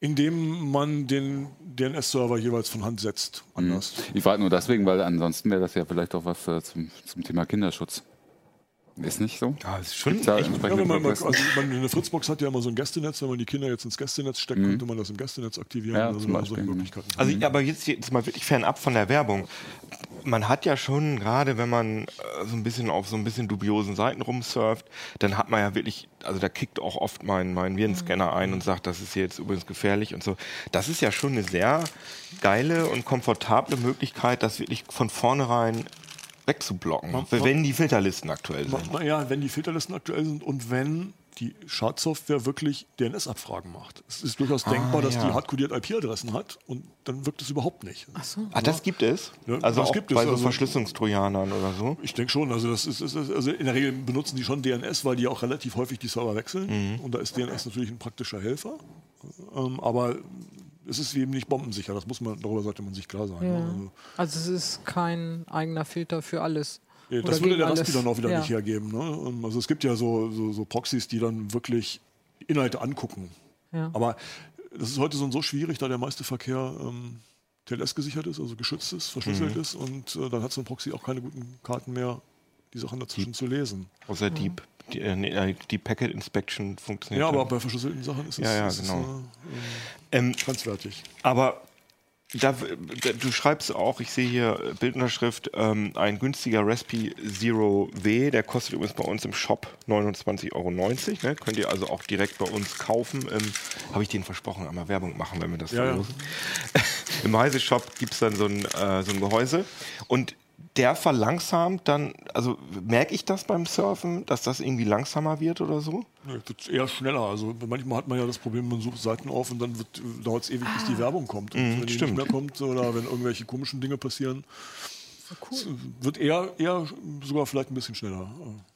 Indem man den DNS-Server jeweils von Hand setzt. Mhm. Anders. Ich frage nur deswegen, weil ansonsten wäre das ja vielleicht auch was äh, zum, zum Thema Kinderschutz. Ist nicht so? Ja, ist schon ja, man, man, also man, eine Fritzbox hat ja immer so ein Gästenetz. Wenn man die Kinder jetzt ins Gästenetz steckt, mhm. könnte man das im Gästenetz aktivieren. Ja, also, also, Möglichkeiten. also aber jetzt, jetzt mal wirklich fernab von der Werbung. Man hat ja schon, gerade wenn man äh, so ein bisschen auf so ein bisschen dubiosen Seiten rumsurft, dann hat man ja wirklich, also da kickt auch oft mein, mein Virenscanner ein und sagt, das ist jetzt übrigens gefährlich und so. Das ist ja schon eine sehr geile und komfortable Möglichkeit, das wirklich von vornherein wegzublocken, man, wenn die Filterlisten aktuell sind. Ja, wenn die Filterlisten aktuell sind und wenn die Schadsoftware wirklich DNS-Abfragen macht. Es ist durchaus ah, denkbar, dass ja. die hardcodiert IP-Adressen hat und dann wirkt es überhaupt nicht. Ach so. Ah, das gibt es? Ja, also das gibt bei es. so also, Verschlüsselungstrojanern oder so? Ich denke schon. Also, das ist, ist, also in der Regel benutzen die schon DNS, weil die auch relativ häufig die Server wechseln. Mhm. Und da ist DNS natürlich ein praktischer Helfer. Ähm, aber es ist eben nicht bombensicher. Das muss man, darüber sollte man sich klar sein. Ja. Also, also, es ist kein eigener Filter für alles. Ja, das würde der Raspi dann auch wieder ja. nicht hergeben. Ne? Ähm, also es gibt ja so, so, so, Proxys, die dann wirklich Inhalte angucken. Aber das ist heute so, so schwierig, da der meiste Verkehr ähm, TLS gesichert ist, also geschützt ist, verschlüsselt mhm. ist und äh, dann hat so ein Proxy auch keine guten Karten mehr, die Sachen dazwischen Deep. zu lesen. Außer mhm. Deep. Die, äh, äh, die, Packet Inspection funktioniert. Ja, aber bei verschlüsselten Sachen ist es, ja, ja, ist genau. es äh, ähm, grenzwertig. Aber da, du schreibst auch, ich sehe hier Bildunterschrift, ähm, ein günstiger Raspi Zero W, der kostet übrigens bei uns im Shop 29,90 Euro. Ne? Könnt ihr also auch direkt bei uns kaufen. Ähm, Habe ich denen versprochen, einmal Werbung machen, wenn wir das ja, ja. Im Heise-Shop gibt es dann so ein, äh, so ein Gehäuse. Und der verlangsamt dann, also merke ich das beim Surfen, dass das irgendwie langsamer wird oder so? Ja, wird eher schneller. Also manchmal hat man ja das Problem, man sucht Seiten auf und dann dauert es ewig, bis die ah. Werbung kommt. Und mm, wenn die stimmt. nicht mehr kommt oder wenn irgendwelche komischen Dinge passieren, cool. wird eher, eher sogar vielleicht ein bisschen schneller.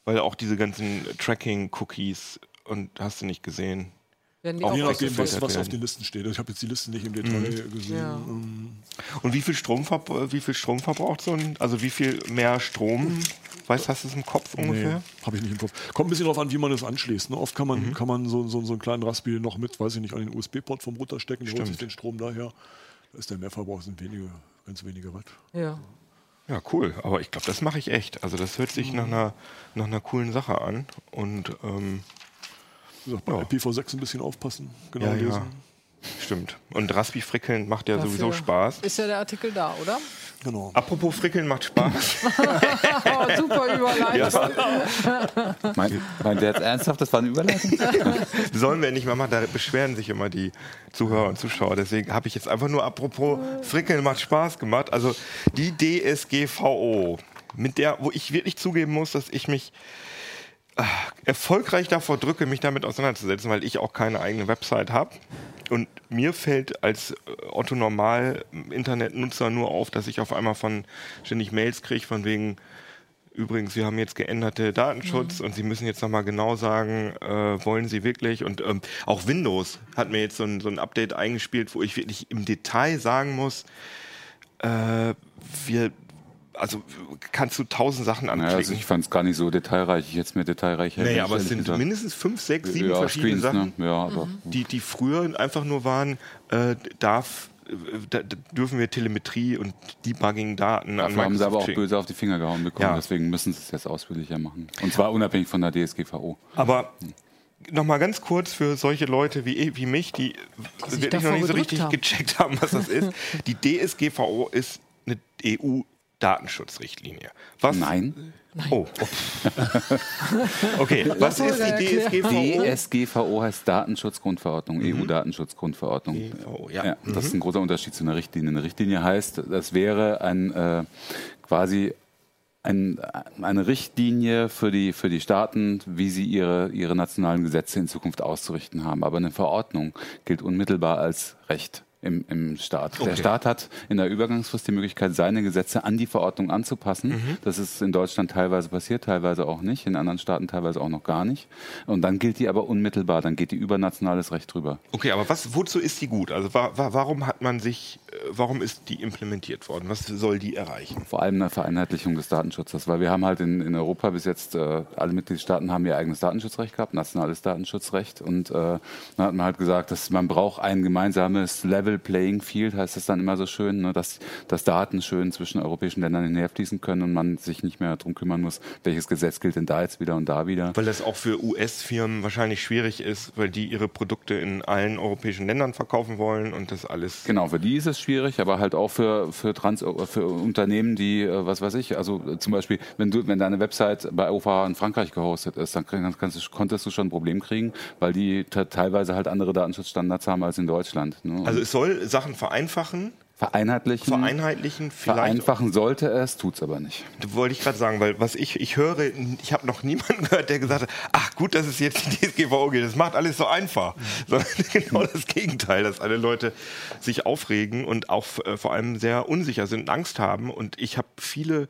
Weil auch diese ganzen Tracking-Cookies und hast du nicht gesehen, werden auch je nachdem, was, was auf den Listen steht. Ich habe jetzt die Listen nicht im Detail mhm. gesehen. Ja. Ähm, Und wie viel, Strom wie viel Strom verbraucht so ein, also wie viel mehr Strom? Weißt hast du es im Kopf ungefähr? Nee, habe ich nicht im Kopf. Kommt ein bisschen darauf an, wie man das anschließt. Ne? Oft kann man, mhm. kann man so, so, so einen kleinen Raspi noch mit, weiß ich nicht, an den USB-Port vom Router stecken, holt sich den Strom daher. Da ist der Mehrverbrauch sind wenige, ganz wenige Watt. Ja. Ja, cool. Aber ich glaube, das mache ich echt. Also das hört sich mhm. nach, einer, nach einer coolen Sache an. Und ähm, gesagt, bei ja. IPv6 ein bisschen aufpassen, genau ja, lesen. Ja. Stimmt. Und Raspi frickeln macht ja Dafür sowieso Spaß. Ist ja der Artikel da, oder? Genau. Apropos Frickeln macht Spaß. Oh, super Überleitung. Mein, meint der jetzt ernsthaft, das war eine Überleitung? Sollen wir nicht mal machen, da beschweren sich immer die Zuhörer und Zuschauer. Deswegen habe ich jetzt einfach nur apropos Frickeln macht Spaß gemacht. Also die DSGVO, mit der, wo ich wirklich zugeben muss, dass ich mich erfolgreich davor drücke, mich damit auseinanderzusetzen, weil ich auch keine eigene Website habe. Und mir fällt als äh, Otto Normal Internetnutzer nur auf, dass ich auf einmal von ständig Mails kriege, von wegen, übrigens, wir haben jetzt geänderte Datenschutz und Sie müssen jetzt nochmal genau sagen, äh, wollen Sie wirklich? Und ähm, auch Windows hat mir jetzt so ein, so ein Update eingespielt, wo ich wirklich im Detail sagen muss, äh, wir, also kannst du tausend Sachen anklicken. also ich fand es gar nicht so detailreich. Ich hätte es mir detailreich hätte Nee, ich aber es sind gesagt. mindestens fünf, sechs, sieben ja, verschiedene Screens, Sachen, Ne? Ja, aber die, die früher einfach nur waren, äh, darf, äh, da, da dürfen wir Telemetrie und Debugging-Daten an dafür haben sie aber auch böse auf die Finger gehauen bekommen. Ja. Deswegen müssen sie es jetzt ausführlicher machen. Und zwar unabhängig von der DSGVO. Aber nochmal ganz kurz für solche Leute wie, wie mich, die, sich wirklich noch nicht so richtig haben. gecheckt haben, was das ist. Die DSGVO ist eine EU-Datenschutzrichtlinie. Was? Nein. Oh. okay, was Lass ist die. DSGVO? DSGVO heißt Datenschutzgrundverordnung, EU-Datenschutzgrundverordnung. DSGVO, ja. Ja, das ist ein großer Unterschied zu einer Richtlinie. Eine Richtlinie heißt, das wäre ein äh, quasi ein, eine Richtlinie für die, für die Staaten, wie sie ihre, ihre nationalen Gesetze in Zukunft auszurichten haben. Aber eine Verordnung gilt unmittelbar als Recht. Im, im Staat. Der Okay. Staat hat in der Übergangsfrist die Möglichkeit, seine Gesetze an die Verordnung anzupassen. Mhm. Das ist in Deutschland teilweise passiert, teilweise auch nicht, in anderen Staaten teilweise auch noch gar nicht. Und dann gilt die aber unmittelbar, dann geht die über nationales Recht drüber. Okay, aber was, wozu ist die gut? Also wa, wa, warum hat man sich, äh, warum ist die implementiert worden? Was soll die erreichen? Vor allem eine Vereinheitlichung des Datenschutzes, weil wir haben halt in, in Europa bis jetzt, äh, alle Mitgliedstaaten haben ihr eigenes Datenschutzrecht gehabt, nationales Datenschutzrecht. Und äh, dann hat man halt gesagt, dass man braucht ein gemeinsames Level Playing Field, heißt es dann immer so schön, ne, dass, dass Daten schön zwischen europäischen Ländern hinherfließen können und man sich nicht mehr darum kümmern muss, welches Gesetz gilt denn da jetzt wieder und da wieder. Weil das auch für US-Firmen wahrscheinlich schwierig ist, weil die ihre Produkte in allen europäischen Ländern verkaufen wollen und das alles. Genau, für die ist es schwierig, aber halt auch für, für, Trans für Unternehmen, die, äh, was weiß ich, also zum Beispiel, wenn du, wenn deine Website bei OVH in Frankreich gehostet ist, dann kannst konntest du schon ein Problem kriegen, weil die te- teilweise halt andere Datenschutzstandards haben als in Deutschland. Ne? Also es soll Sachen vereinfachen, vereinheitlichen, vereinheitlichen, vielleicht. vereinfachen sollte es, tut's aber nicht. Wollte ich gerade sagen, weil was ich, ich höre, ich habe noch niemanden gehört, der gesagt hat, ach gut, dass es jetzt die DSGVO geht, das macht alles so einfach. Sondern genau das Gegenteil, dass alle Leute sich aufregen und auch äh, vor allem sehr unsicher sind und Angst haben. Und ich habe viele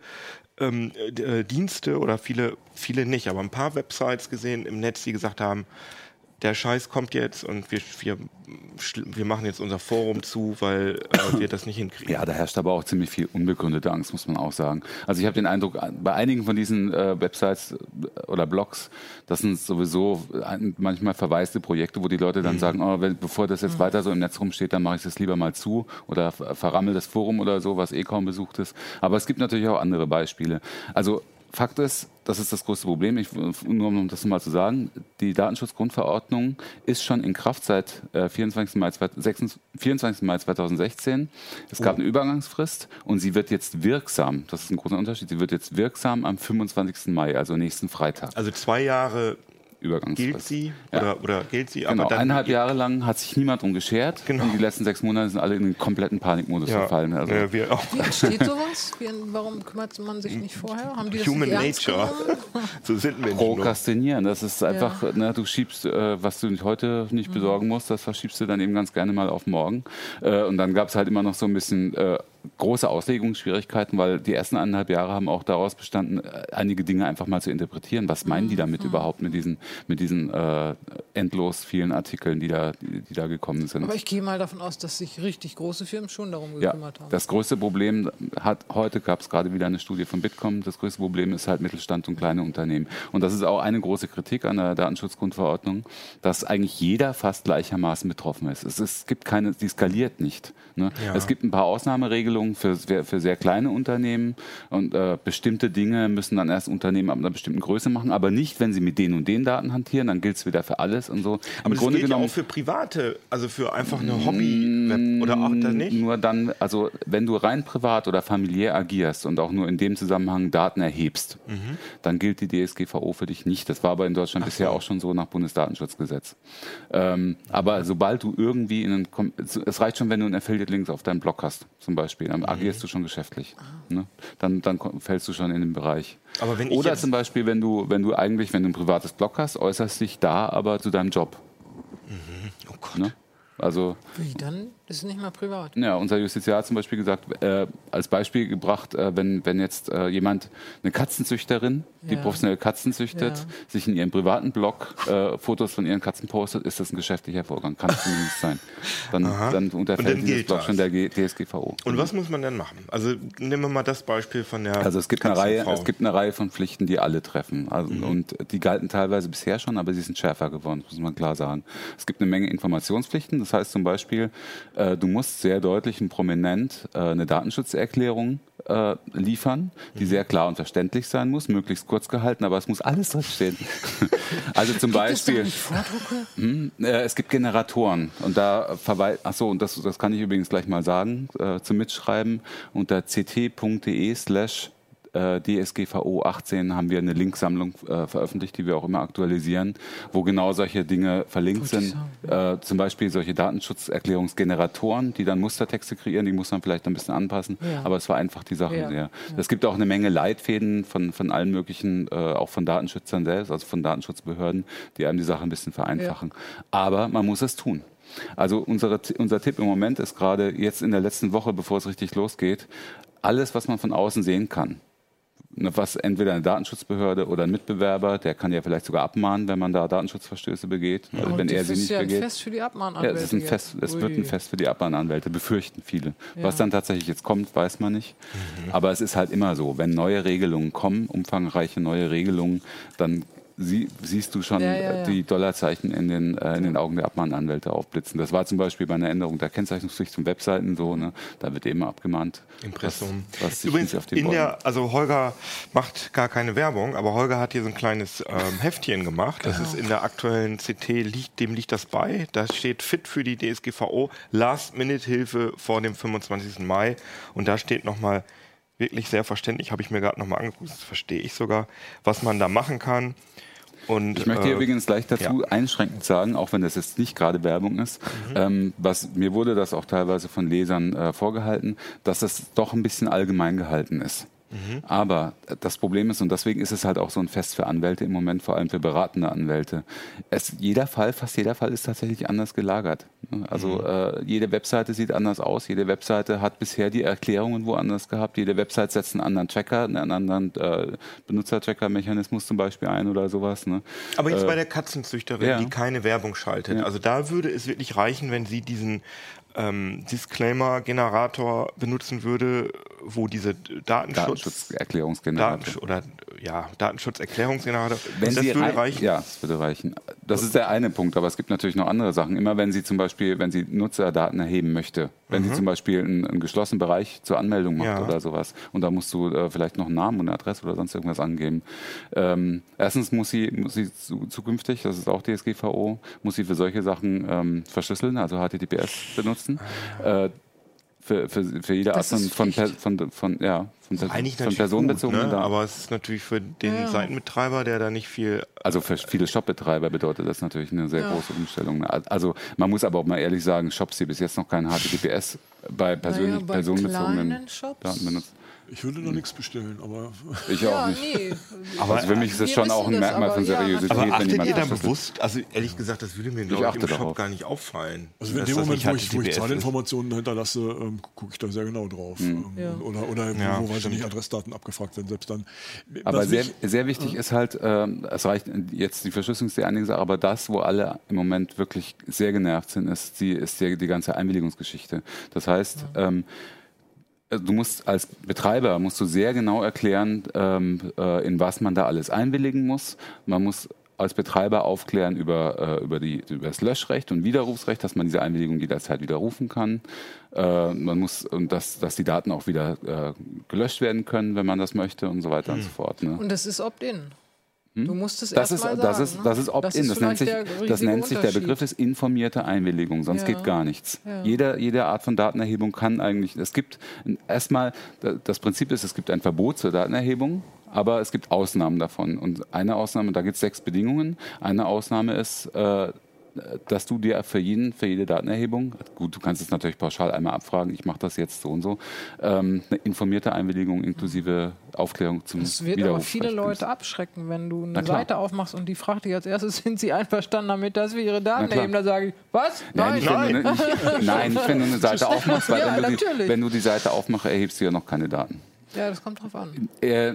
ähm, äh, Dienste oder viele, viele nicht, aber ein paar Websites gesehen im Netz, die gesagt haben, der Scheiß kommt jetzt und wir, wir, schl- wir machen jetzt unser Forum zu, weil äh, wir das nicht hinkriegen. Ja, da herrscht aber auch ziemlich viel unbegründete Angst, muss man auch sagen. Also ich habe den Eindruck, bei einigen von diesen äh, Websites äh, oder Blogs, das sind sowieso ein- manchmal verwaiste Projekte, wo die Leute dann sagen, oh, wenn, bevor das jetzt weiter so im Netz rumsteht, dann mache ich das lieber mal zu oder ver- verrammel das Forum oder so, was eh kaum besucht ist. Aber es gibt natürlich auch andere Beispiele. Also Fakt ist, das ist das größte Problem, ich, nur um das mal zu sagen, die Datenschutzgrundverordnung ist schon in Kraft seit äh, 24. Mai, zwei- 26 24. Mai 2016. Es gab eine Übergangsfrist und sie wird jetzt wirksam, das ist ein großer Unterschied, sie wird jetzt wirksam am 25. Mai, also nächsten Freitag. Also zwei Jahre Übergangsfrist. gilt sie Ja. oder, oder gilt sie, Genau, aber dann eineinhalb Jahre lang hat sich niemand drum geschert Genau. und die letzten sechs Monate sind alle in den kompletten Panikmodus ja, verfallen. Also, äh, wir auch. Wie entsteht sowas? Wie, warum kümmert man sich nicht vorher? Haben die das Human Nature. so sind Menschen. nur. Prokrastinieren, das ist einfach, ne, du schiebst, äh, was du nicht heute nicht besorgen musst, das verschiebst du dann eben ganz gerne mal auf morgen. Äh, und dann gab es halt immer noch so ein bisschen äh, große Auslegungsschwierigkeiten, weil die ersten eineinhalb Jahre haben auch daraus bestanden, äh, einige Dinge einfach mal zu interpretieren. Was meinen die damit überhaupt mit diesen, mit diesen äh, endlos vielen Artikeln, die da, die, die da gekommen sind? Aber ich gehe mal davon aus, dass sich richtig große Firmen schon darum Ja, gekümmert haben. das größte Problem hat, heute gab es gerade wieder eine Studie von Bitkom, das größte Problem ist halt Mittelstand und kleine Unternehmen. Und das ist auch eine große Kritik an der Datenschutzgrundverordnung, dass eigentlich jeder fast gleichermaßen betroffen ist. Es, es gibt keine, die skaliert nicht. Ne? Ja. Es gibt ein paar Ausnahmeregelungen, Regelungen für, für sehr kleine Unternehmen und äh, bestimmte Dinge müssen dann erst Unternehmen ab einer bestimmten Größe machen, aber nicht, wenn sie mit den und den Daten hantieren, dann gilt es wieder für alles und so. Aber Im das Grunde gilt genommen, ja auch für private, also für einfach eine Hobby-Web oder auch da nicht? Nur dann, also wenn du rein privat oder familiär agierst und auch nur in dem Zusammenhang Daten erhebst, mhm. dann gilt die DSGVO für dich nicht. Das war aber in Deutschland Ach bisher so. auch schon so nach Bundesdatenschutzgesetz. Ähm, aber sobald du irgendwie in einen, es reicht schon, wenn du einen Affiliate-Links auf deinem Blog hast, zum Beispiel, dann mhm. agierst du schon geschäftlich. Ah. Ne? Dann, dann fällst du schon in den Bereich. Oder zum Beispiel, wenn du, wenn du eigentlich, wenn du ein privates Blog hast, äußerst dich da aber zu deinem Job. Mhm. Oh Gott. Ne? Also, Wie dann? Das ist nicht mal privat. Ja, unser Justiziar hat zum Beispiel gesagt, äh, als Beispiel gebracht, äh, wenn, wenn jetzt äh, jemand, eine Katzenzüchterin, die ja. professionell Katzen züchtet, ja. sich in ihrem privaten Blog äh, Fotos von ihren Katzen postet, ist das ein geschäftlicher Vorgang. Kann es zumindest sein. Dann, dann unterfällt dann dieses Blog schon der G DSGVO. Und was muss man denn machen? Also nehmen wir mal das Beispiel von der Also es gibt, eine Reihe, es gibt eine Reihe von Pflichten, die alle treffen. Also, mhm. Und die galten teilweise bisher schon, aber sie sind schärfer geworden, muss man klar sagen. Es gibt eine Menge Informationspflichten. Das heißt zum Beispiel, äh, du musst sehr deutlich und prominent äh, eine Datenschutzerklärung äh, liefern, die sehr klar und verständlich sein muss, möglichst kurz gehalten, aber es muss alles drinstehen. also zum gibt Beispiel. Es, hm, äh, es gibt Generatoren und da verweist, achso, und das, das kann ich übrigens gleich mal sagen, äh, zum Mitschreiben unter ct.de slash äh, DSGVO 18 haben wir eine Linksammlung äh, veröffentlicht, die wir auch immer aktualisieren, wo genau solche Dinge verlinkt sind. Äh, zum Beispiel solche Datenschutzerklärungsgeneratoren, die dann Mustertexte kreieren, die muss man vielleicht ein bisschen anpassen, ja. aber es vereinfacht die Sache ja. sehr. Es gibt auch eine Menge Leitfäden von, von allen möglichen, äh, auch von Datenschützern selbst, also von Datenschutzbehörden, die einem die Sache ein bisschen vereinfachen. Ja. Aber man muss es tun. Also unsere, unser Tipp im Moment ist gerade jetzt in der letzten Woche, bevor es richtig losgeht, alles, was man von außen sehen kann, was entweder eine Datenschutzbehörde oder ein Mitbewerber, der kann ja vielleicht sogar abmahnen, wenn man da Datenschutzverstöße begeht, ja, also wenn er sie nicht ja begeht. Fest für die Abmahnanwälte. Ja, es, ist ein Fest, es wird ein Fest für die Abmahnanwälte, befürchten viele. Ja. Was dann tatsächlich jetzt kommt, weiß man nicht. Mhm. Aber es ist halt immer so, wenn neue Regelungen kommen, umfangreiche neue Regelungen, dann sie, siehst du schon ja, ja, ja. die Dollarzeichen in den, äh, in den Augen der Abmahnanwälte aufblitzen. Das war zum Beispiel bei einer Änderung der Kennzeichnungspflicht von Webseiten so, ne? da wird eben abgemahnt. Impressum. Was, was Übrigens, in der, also Holger macht gar keine Werbung, aber Holger hat hier so ein kleines ähm, Heftchen gemacht. Das genau. ist in der aktuellen CT, liegt, dem liegt das bei. Da steht Fit für die DSGVO, Last-Minute-Hilfe vor dem 25. Mai. Und da steht nochmal wirklich sehr verständlich, habe ich mir gerade nochmal angeguckt, das verstehe ich sogar, was man da machen kann. Und, ich möchte hier äh, übrigens gleich dazu ja. einschränkend sagen, auch wenn das jetzt nicht gerade Werbung ist, mhm. ähm, was mir wurde das auch teilweise von Lesern äh, vorgehalten, dass das doch ein bisschen allgemein gehalten ist. Mhm. Aber das Problem ist, und deswegen ist es halt auch so ein Fest für Anwälte im Moment, vor allem für beratende Anwälte. Es, jeder Fall, fast jeder Fall ist tatsächlich anders gelagert. Also mhm. äh, jede Webseite sieht anders aus, jede Webseite hat bisher die Erklärungen woanders gehabt, jede Webseite setzt einen anderen Tracker, einen anderen äh, Benutzer-Tracker-Mechanismus zum Beispiel ein oder sowas. Ne? Aber jetzt äh, bei der Katzenzüchterin, ja. die keine Werbung schaltet, ja. also da würde es wirklich reichen, wenn sie diesen ähm, Disclaimer-Generator benutzen würde, wo diese Datenschutz Datenschutzerklärungsgenerator Datensch oder ja Datenschutzerklärungsgenerator. Wenn das würde reichen. Ja, das würde reichen. Das ist der eine Punkt, aber es gibt natürlich noch andere Sachen. Immer wenn Sie zum Beispiel, wenn Sie Nutzerdaten erheben möchte, wenn mhm. Sie zum Beispiel einen, einen, geschlossenen Bereich zur Anmeldung macht ja. oder sowas, und da musst du äh, vielleicht noch einen Namen und eine Adresse oder sonst irgendwas angeben. Ähm, erstens muss sie, muss sie zukünftig, das ist auch DSGVO, muss sie für solche Sachen ähm, verschlüsseln, also HTTPS benutzen. Ah. Äh, für, für, für jede Art von, von, von, von, ja, von, von personenbezogenen ne? Aber es ist natürlich für den ja. Seitenbetreiber, der da nicht viel. Also für viele Shopbetreiber bedeutet das natürlich eine sehr ja. große Umstellung. Also man muss aber auch mal ehrlich sagen, Shops, die bis jetzt noch kein HTTPS bei, persönlich, naja, bei personenbezogenen Daten benutzen. Ich würde noch nichts bestellen, aber. Ich auch nicht. Nee. Aber also für mich ist das schon auch ein Merkmal das, von Seriosität. aber achtet wenn ihr da bewusst, also ehrlich gesagt, das würde mir glaube ich, im Shop darauf. gar nicht auffallen. Also in dem Moment, wo ich, wo ich Zahlinformationen hinterlasse, ähm, gucke ich da sehr genau drauf. Mhm. Ähm, oder oder ja, wo, weiß ich nicht, Adressdaten abgefragt werden, selbst dann. Aber sehr, sehr wichtig ist halt, ähm, es reicht jetzt die Verschlüsselung ist die einige Sache, aber das, wo alle im Moment wirklich sehr genervt sind, ist die, ist die, die ganze Einwilligungsgeschichte. Das heißt, ähm, du musst als Betreiber musst du sehr genau erklären, ähm, äh, in was man da alles einwilligen muss. Man muss als Betreiber aufklären über, äh, über, die, über das Löschrecht und Widerrufsrecht, dass man diese Einwilligung jederzeit widerrufen kann. Äh, man muss, und dass, dass die Daten auch wieder äh, gelöscht werden können, wenn man das möchte und so weiter mhm. und so fort. Ne? Und das ist Opt-in. Hm? Du musst es das ist, sagen, das ist, das ist Opt-in. Das, nennt sich, das nennt sich der Begriff ist informierte Einwilligung. Sonst ja. geht gar nichts. Ja. Jede, jede Art von Datenerhebung kann eigentlich. Es gibt erstmal das Prinzip ist, es gibt ein Verbot zur Datenerhebung. Aber es gibt Ausnahmen davon. Und eine Ausnahme, da gibt es sechs Bedingungen. Eine Ausnahme ist, äh, dass du dir für jeden, für jede Datenerhebung, gut, du kannst es natürlich pauschal einmal abfragen, ich mache das jetzt so und so, ähm, eine informierte Einwilligung inklusive Aufklärung zum Das wird aber viele Leute abschrecken, wenn du eine Seite aufmachst und die fragt dich als erstes, sind sie einverstanden damit, dass wir ihre Daten erheben? Da sage ich, was? Nein, nein. Nicht, wenn du eine Seite aufmachst, weil ja, wenn, du die, wenn, du die, Seite aufmachst, erhebst du ja noch keine Daten. Ja, das kommt drauf an. Äh,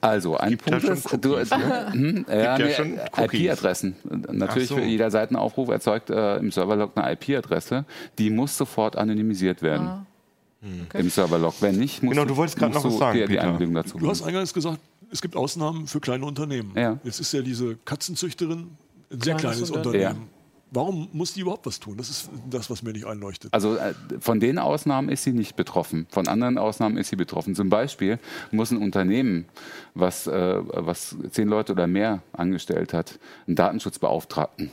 also, ein Gibt Punkt ist, du, äh, hm, ja, nee, IP-Adressen. Natürlich so. für jeder Seitenaufruf erzeugt äh, im Serverlog eine IP-Adresse. Die muss sofort anonymisiert werden. Ah. Okay. Im Serverlog. Wenn nicht, musst genau, du wolltest gerade noch was sagen. Die, die dazu du hast eingangs gesagt, es gibt Ausnahmen für kleine Unternehmen. Ja. Jetzt ist ja diese Katzenzüchterin ein sehr kleines, kleines Unternehmen. Ja. Warum muss die überhaupt was tun? Das ist das, was mir nicht einleuchtet. Also äh, von den Ausnahmen ist sie nicht betroffen. Von anderen Ausnahmen ist sie betroffen. Zum Beispiel muss ein Unternehmen, was, äh, was zehn Leute oder mehr angestellt hat, einen Datenschutzbeauftragten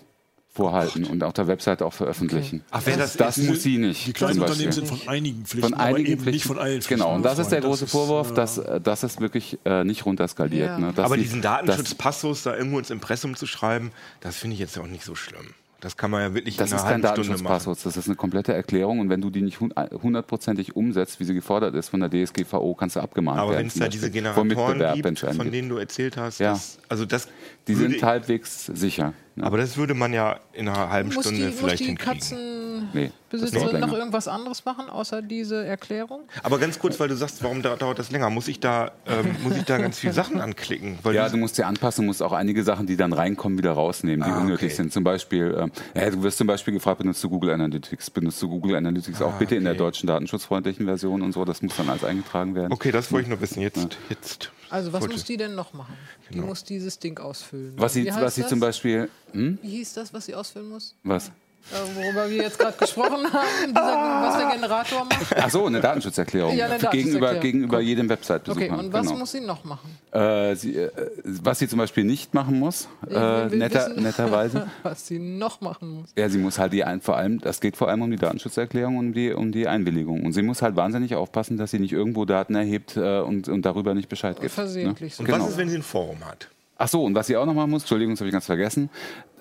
vorhalten und auf der Webseite auch veröffentlichen. Okay. Ach, wer das, das muss sie nicht. Die kleinen Unternehmen sind von einigen Pflichten, von einigen Pflichten, nicht von allen Pflichten. Genau, und das ist der große Vorwurf, dass, äh, dass es wirklich äh, nicht runterskaliert. Ja. Ne? Aber die, diesen Datenschutzpassus da irgendwo ins Impressum zu schreiben, das finde ich jetzt auch nicht so schlimm. Das kann man ja wirklich das in einer halben Stunde machen. Das ist kein Datenschutzpasswort, das ist eine komplette Erklärung und wenn du die nicht hundertprozentig umsetzt, wie sie gefordert ist von der DSGVO, kannst du abgemahnt Aber werden. Aber wenn es da diese Generatoren gibt, von denen du erzählt hast, ja. das, also das die sind halbwegs sicher. Ne? Aber das würde man ja in einer halben muss Stunde die, vielleicht muss die hinkriegen. Katzenbesitzerin nee, noch irgendwas anderes machen, außer diese Erklärung? Aber ganz kurz, weil du sagst, warum dauert das länger? Muss ich da, ähm, muss ich da ganz viele Sachen anklicken? ja, du musst sie anpassen, musst auch einige Sachen, die dann reinkommen, wieder rausnehmen, die ah, unnötig okay. sind. Zum Beispiel, äh, du wirst zum Beispiel gefragt, benutzt du Google Analytics? Benutzt du Google Analytics ah, auch bitte okay. in der deutschen datenschutzfreundlichen Version und so? Das muss dann alles eingetragen werden. Okay, das wollte ich nur wissen. Jetzt, ja. jetzt also was muss die denn noch machen? Genau. Die muss dieses Ding ausfüllen. Was sie, was sie zum Beispiel... Hm? Wie hieß das, was sie ausfüllen muss? Was? Worüber wir jetzt gerade gesprochen haben, dieser, was der Generator macht. Ach so, eine Datenschutzerklärung. Ja, eine gegenüber, gegenüber jedem Website-Besucher. Okay, und was genau. muss sie noch machen? Äh, sie, äh, was sie zum Beispiel nicht machen muss, äh, netter, netterweise. was sie noch machen muss. Ja, sie muss halt die, ein, vor allem, das geht vor allem um die Datenschutzerklärung und um die, um die Einwilligung. Und sie muss halt wahnsinnig aufpassen, dass sie nicht irgendwo Daten erhebt äh, und, und darüber nicht Bescheid gibt. Versehentlich. Ne? Und genau. was ist, wenn sie ein Forum hat? Ach so, und was sie auch noch machen muss, Entschuldigung, das habe ich ganz vergessen,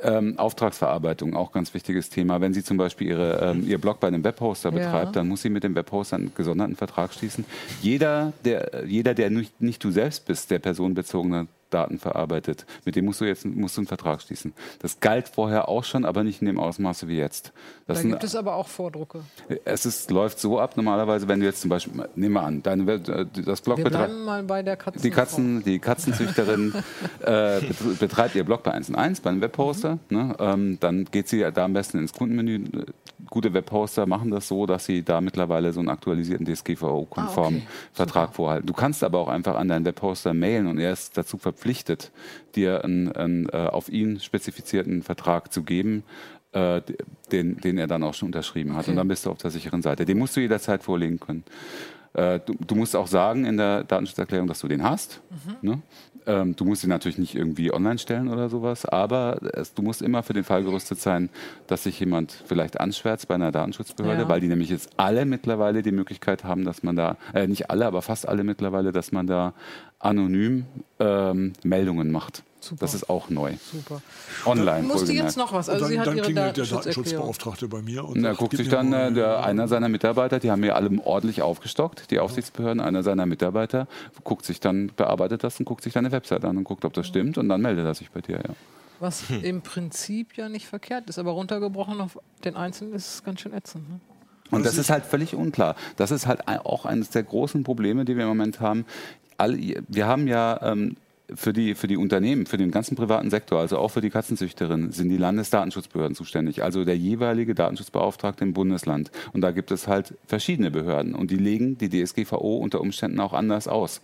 ähm, Auftragsverarbeitung, auch ganz wichtiges Thema. Wenn sie zum Beispiel ihre, ähm, ihr Blog bei einem Webhoster ja. betreibt, dann muss sie mit dem Webhoster einen gesonderten Vertrag schließen. Jeder, der, jeder, der nicht, nicht du selbst bist, der personenbezogene Daten verarbeitet. Mit dem musst du jetzt musst du einen Vertrag schließen. Das galt vorher auch schon, aber nicht in dem Ausmaße wie jetzt. Das da gibt ein, es aber auch Vordrucke. Es ist, läuft so ab, normalerweise, wenn du jetzt zum Beispiel, nehmen wir an, deine, äh, das Blog Wir bleiben mal bei der Katzen die, Katzen, die Katzenzüchterin äh, betreibt ihr Blog bei 1&1, bei einem Webhoster. Mhm. Ne? Ähm, dann geht sie da am besten ins Kundenmenü. Gute Webhoster machen das so, dass sie da mittlerweile so einen aktualisierten DSGVO-konformen ah, okay. Vertrag Super. vorhalten. Du kannst aber auch einfach an deinen Webhoster mailen und er ist dazu verpflichtet, verpflichtet, dir einen, einen äh, auf ihn spezifizierten Vertrag zu geben, äh, den, den er dann auch schon unterschrieben hat. Okay. Und dann bist du auf der sicheren Seite. Den musst du jederzeit vorlegen können. Äh, du, du, musst auch sagen in der Datenschutzerklärung, dass du den hast. Mhm. Ne? Ähm, du musst ihn natürlich nicht irgendwie online stellen oder sowas, aber es, du musst immer für den Fall gerüstet sein, dass sich jemand vielleicht anschwärzt bei einer Datenschutzbehörde, ja. weil die nämlich jetzt alle mittlerweile die Möglichkeit haben, dass man da, äh, nicht alle, aber fast alle mittlerweile, dass man da anonym ähm, Meldungen macht. Super. Das ist auch neu. Super. Online. Musste jetzt noch was? Also dann, sie hat dann ihre klingelt der Datenschutzbeauftragte bei mir. Und da guckt sich dann äh, der, einer seiner Mitarbeiter, die haben mir alle ordentlich aufgestockt, die Aufsichtsbehörden, einer seiner Mitarbeiter guckt sich dann, bearbeitet das und guckt sich deine Website an und guckt, ob das stimmt und dann meldet er sich bei dir, ja. Was hm. im Prinzip ja nicht verkehrt ist, aber runtergebrochen auf den Einzelnen ist es ganz schön ätzend. Ne? Und das ist halt völlig unklar. Das ist halt auch eines der großen Probleme, die wir im Moment haben. Alle, wir haben ja ähm, für die, für die Unternehmen, für den ganzen privaten Sektor, also auch für die Katzenzüchterinnen, sind die Landesdatenschutzbehörden zuständig. Also der jeweilige Datenschutzbeauftragte im Bundesland. Und da gibt es halt verschiedene Behörden. Und die legen die DSGVO unter Umständen auch anders aus.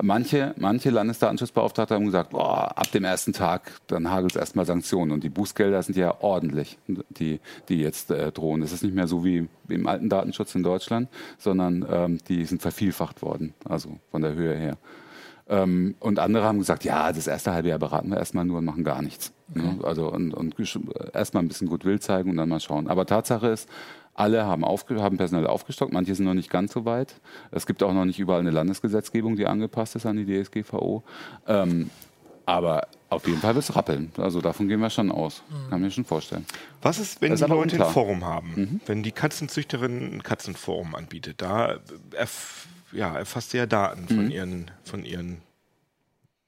Manche, manche Landesdatenschutzbeauftragte haben gesagt, boah, ab dem ersten Tag, dann hagelt es erstmal Sanktionen. Und die Bußgelder sind ja ordentlich, die, die jetzt äh, drohen. Es ist nicht mehr so wie im alten Datenschutz in Deutschland, sondern ähm, die sind vervielfacht worden, also von der Höhe her. Ähm, und andere haben gesagt, ja, das erste halbe Jahr beraten wir erstmal nur und machen gar nichts. Okay. Ne? Also und, und erstmal ein bisschen Goodwill zeigen und dann mal schauen. Aber Tatsache ist, alle haben, aufge haben personell aufgestockt, manche sind noch nicht ganz so weit. Es gibt auch noch nicht überall eine Landesgesetzgebung, die angepasst ist an die DSGVO. Ähm, aber auf jeden Fall wird es rappeln. Also davon gehen wir schon aus. Mhm. Kann mir schon vorstellen. Was ist, wenn das die Leute unklar. ein Forum haben? Mhm. Wenn die Katzenzüchterin ein Katzenforum anbietet, da erf ja, erfasst sie ja Daten von, mhm. ihren, von ihren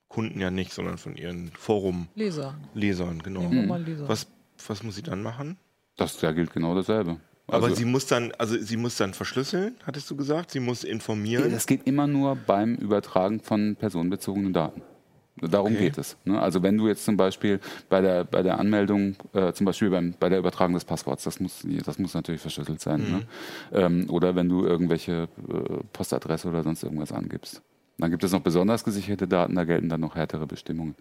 Kunden ja nicht, sondern von ihren Forum Leser. Lesern, genau. Mhm. Was, was muss sie dann machen? Das da gilt genau dasselbe. Also Aber sie muss dann, also sie muss dann verschlüsseln, hattest du gesagt? Sie muss informieren. Das geht immer nur beim Übertragen von personenbezogenen Daten. Darum okay. geht es. Ne? Also wenn du jetzt zum Beispiel bei der, bei der Anmeldung, äh, zum Beispiel beim, bei der Übertragung des Passworts, das muss, das muss natürlich verschlüsselt sein. Ne? Mhm. Ne? Ähm, oder wenn du irgendwelche äh, Postadresse oder sonst irgendwas angibst. Dann gibt es noch besonders gesicherte Daten, da gelten dann noch härtere Bestimmungen.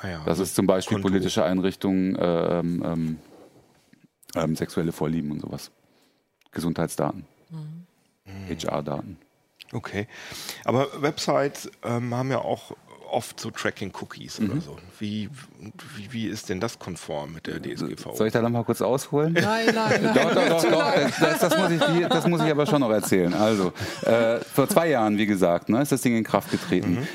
Ah ja, das also ist zum Beispiel Konto. politische Einrichtungen, äh, ähm, ähm, ähm, sexuelle Vorlieben und sowas. Gesundheitsdaten, mhm. HR-Daten. Okay. Aber Websites ähm, haben ja auch oft so Tracking-Cookies mhm. oder so. Wie, wie, wie, ist denn das konform mit der DSGVO? Soll ich da noch mal kurz ausholen? Nein, nein, nein. doch, doch, doch, doch. Das, das, muss ich, das, muss ich, aber schon noch erzählen. Also, äh, vor zwei Jahren, wie gesagt, ne, ist das Ding in Kraft getreten. Mhm.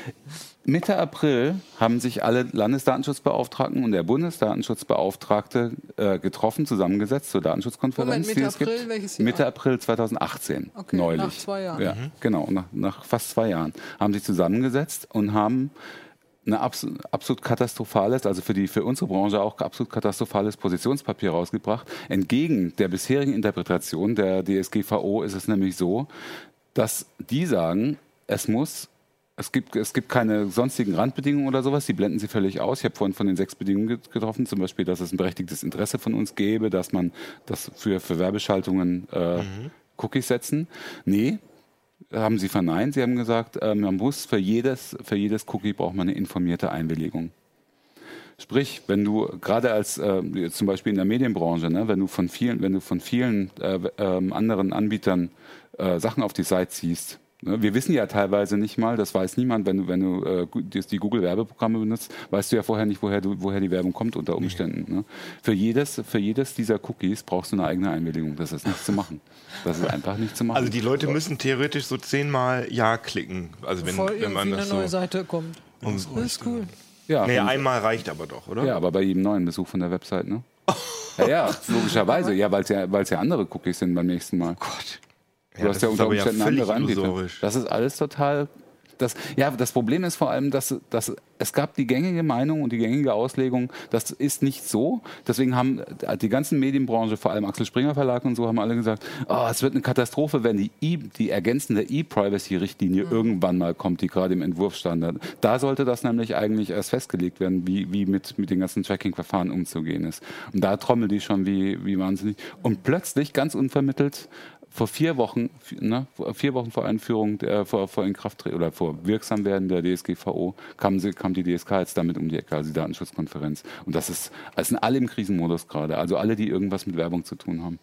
Mitte April haben sich alle Landesdatenschutzbeauftragten und der Bundesdatenschutzbeauftragte äh, getroffen, zusammengesetzt zur Datenschutzkonferenz. Moment, Mitte April, welches Jahr? Mitte April 2018, okay, neulich. Nach zwei Jahren. Ja, mhm. genau, nach, nach, fast zwei Jahren haben sich zusammengesetzt und haben eine absolut, absolut katastrophales, also für, die, für unsere Branche auch absolut katastrophales Positionspapier rausgebracht. Entgegen der bisherigen Interpretation der DSGVO ist es nämlich so, dass die sagen, es muss es gibt, es gibt keine sonstigen Randbedingungen oder sowas, die blenden sie völlig aus. Ich habe vorhin von den sechs Bedingungen getroffen, zum Beispiel, dass es ein berechtigtes Interesse von uns gäbe, dass man das für, für Werbeschaltungen äh, mhm. Cookies setzen. Nee, haben sie verneint. Sie haben gesagt, äh, man muss für jedes, für jedes Cookie braucht man eine informierte Einwilligung. Sprich, wenn du gerade als äh, zum Beispiel in der Medienbranche, ne, wenn du von vielen, wenn du von vielen äh, äh, anderen Anbietern äh, Sachen auf die Seite ziehst, wir wissen ja teilweise nicht mal, das weiß niemand, wenn du, wenn du äh, die Google-Werbeprogramme benutzt, weißt du ja vorher nicht, woher, du, woher die Werbung kommt unter Umständen. Ne? Für, jedes, für jedes dieser Cookies brauchst du eine eigene Einwilligung. Das ist nicht zu machen. Das ist einfach nicht zu machen. Also die Leute müssen theoretisch so zehnmal Ja klicken. Also wenn, Bevor wenn man das eine so neue Seite kommt. Um, das ist cool. Ja, nee, einmal reicht aber doch, oder? Ja, aber bei jedem neuen Besuch von der Website, ne? ja, ja, logischerweise. Ja, weil es ja, ja andere Cookies sind beim nächsten Mal. Oh Gott. Du ja, hast ja unter Umständen ja andere Anbieter. Das ist alles total das, ja, das Problem ist vor allem, dass, dass es gab die gängige Meinung und die gängige Auslegung, das ist nicht so. Deswegen haben die ganzen Medienbranche, vor allem Axel Springer Verlag und so, haben alle gesagt, oh, es wird eine Katastrophe, wenn die, e, die ergänzende E-Privacy-Richtlinie mhm. irgendwann mal kommt, die gerade im Entwurf stand. Da sollte das nämlich eigentlich erst festgelegt werden, wie, wie mit, mit den ganzen Tracking-Verfahren umzugehen ist. Und da trommeln die schon wie, wie wahnsinnig. Und plötzlich, ganz unvermittelt, vor vier Wochen, ne, vier Wochen vor Einführung, der, vor, vor Inkrafttreten oder vor Wirksamwerden der DSGVO kam, kam die DSK jetzt damit um die Ecke, also die Datenschutzkonferenz. Und das ist, das sind alle im Krisenmodus gerade, also alle, die irgendwas mit Werbung zu tun haben.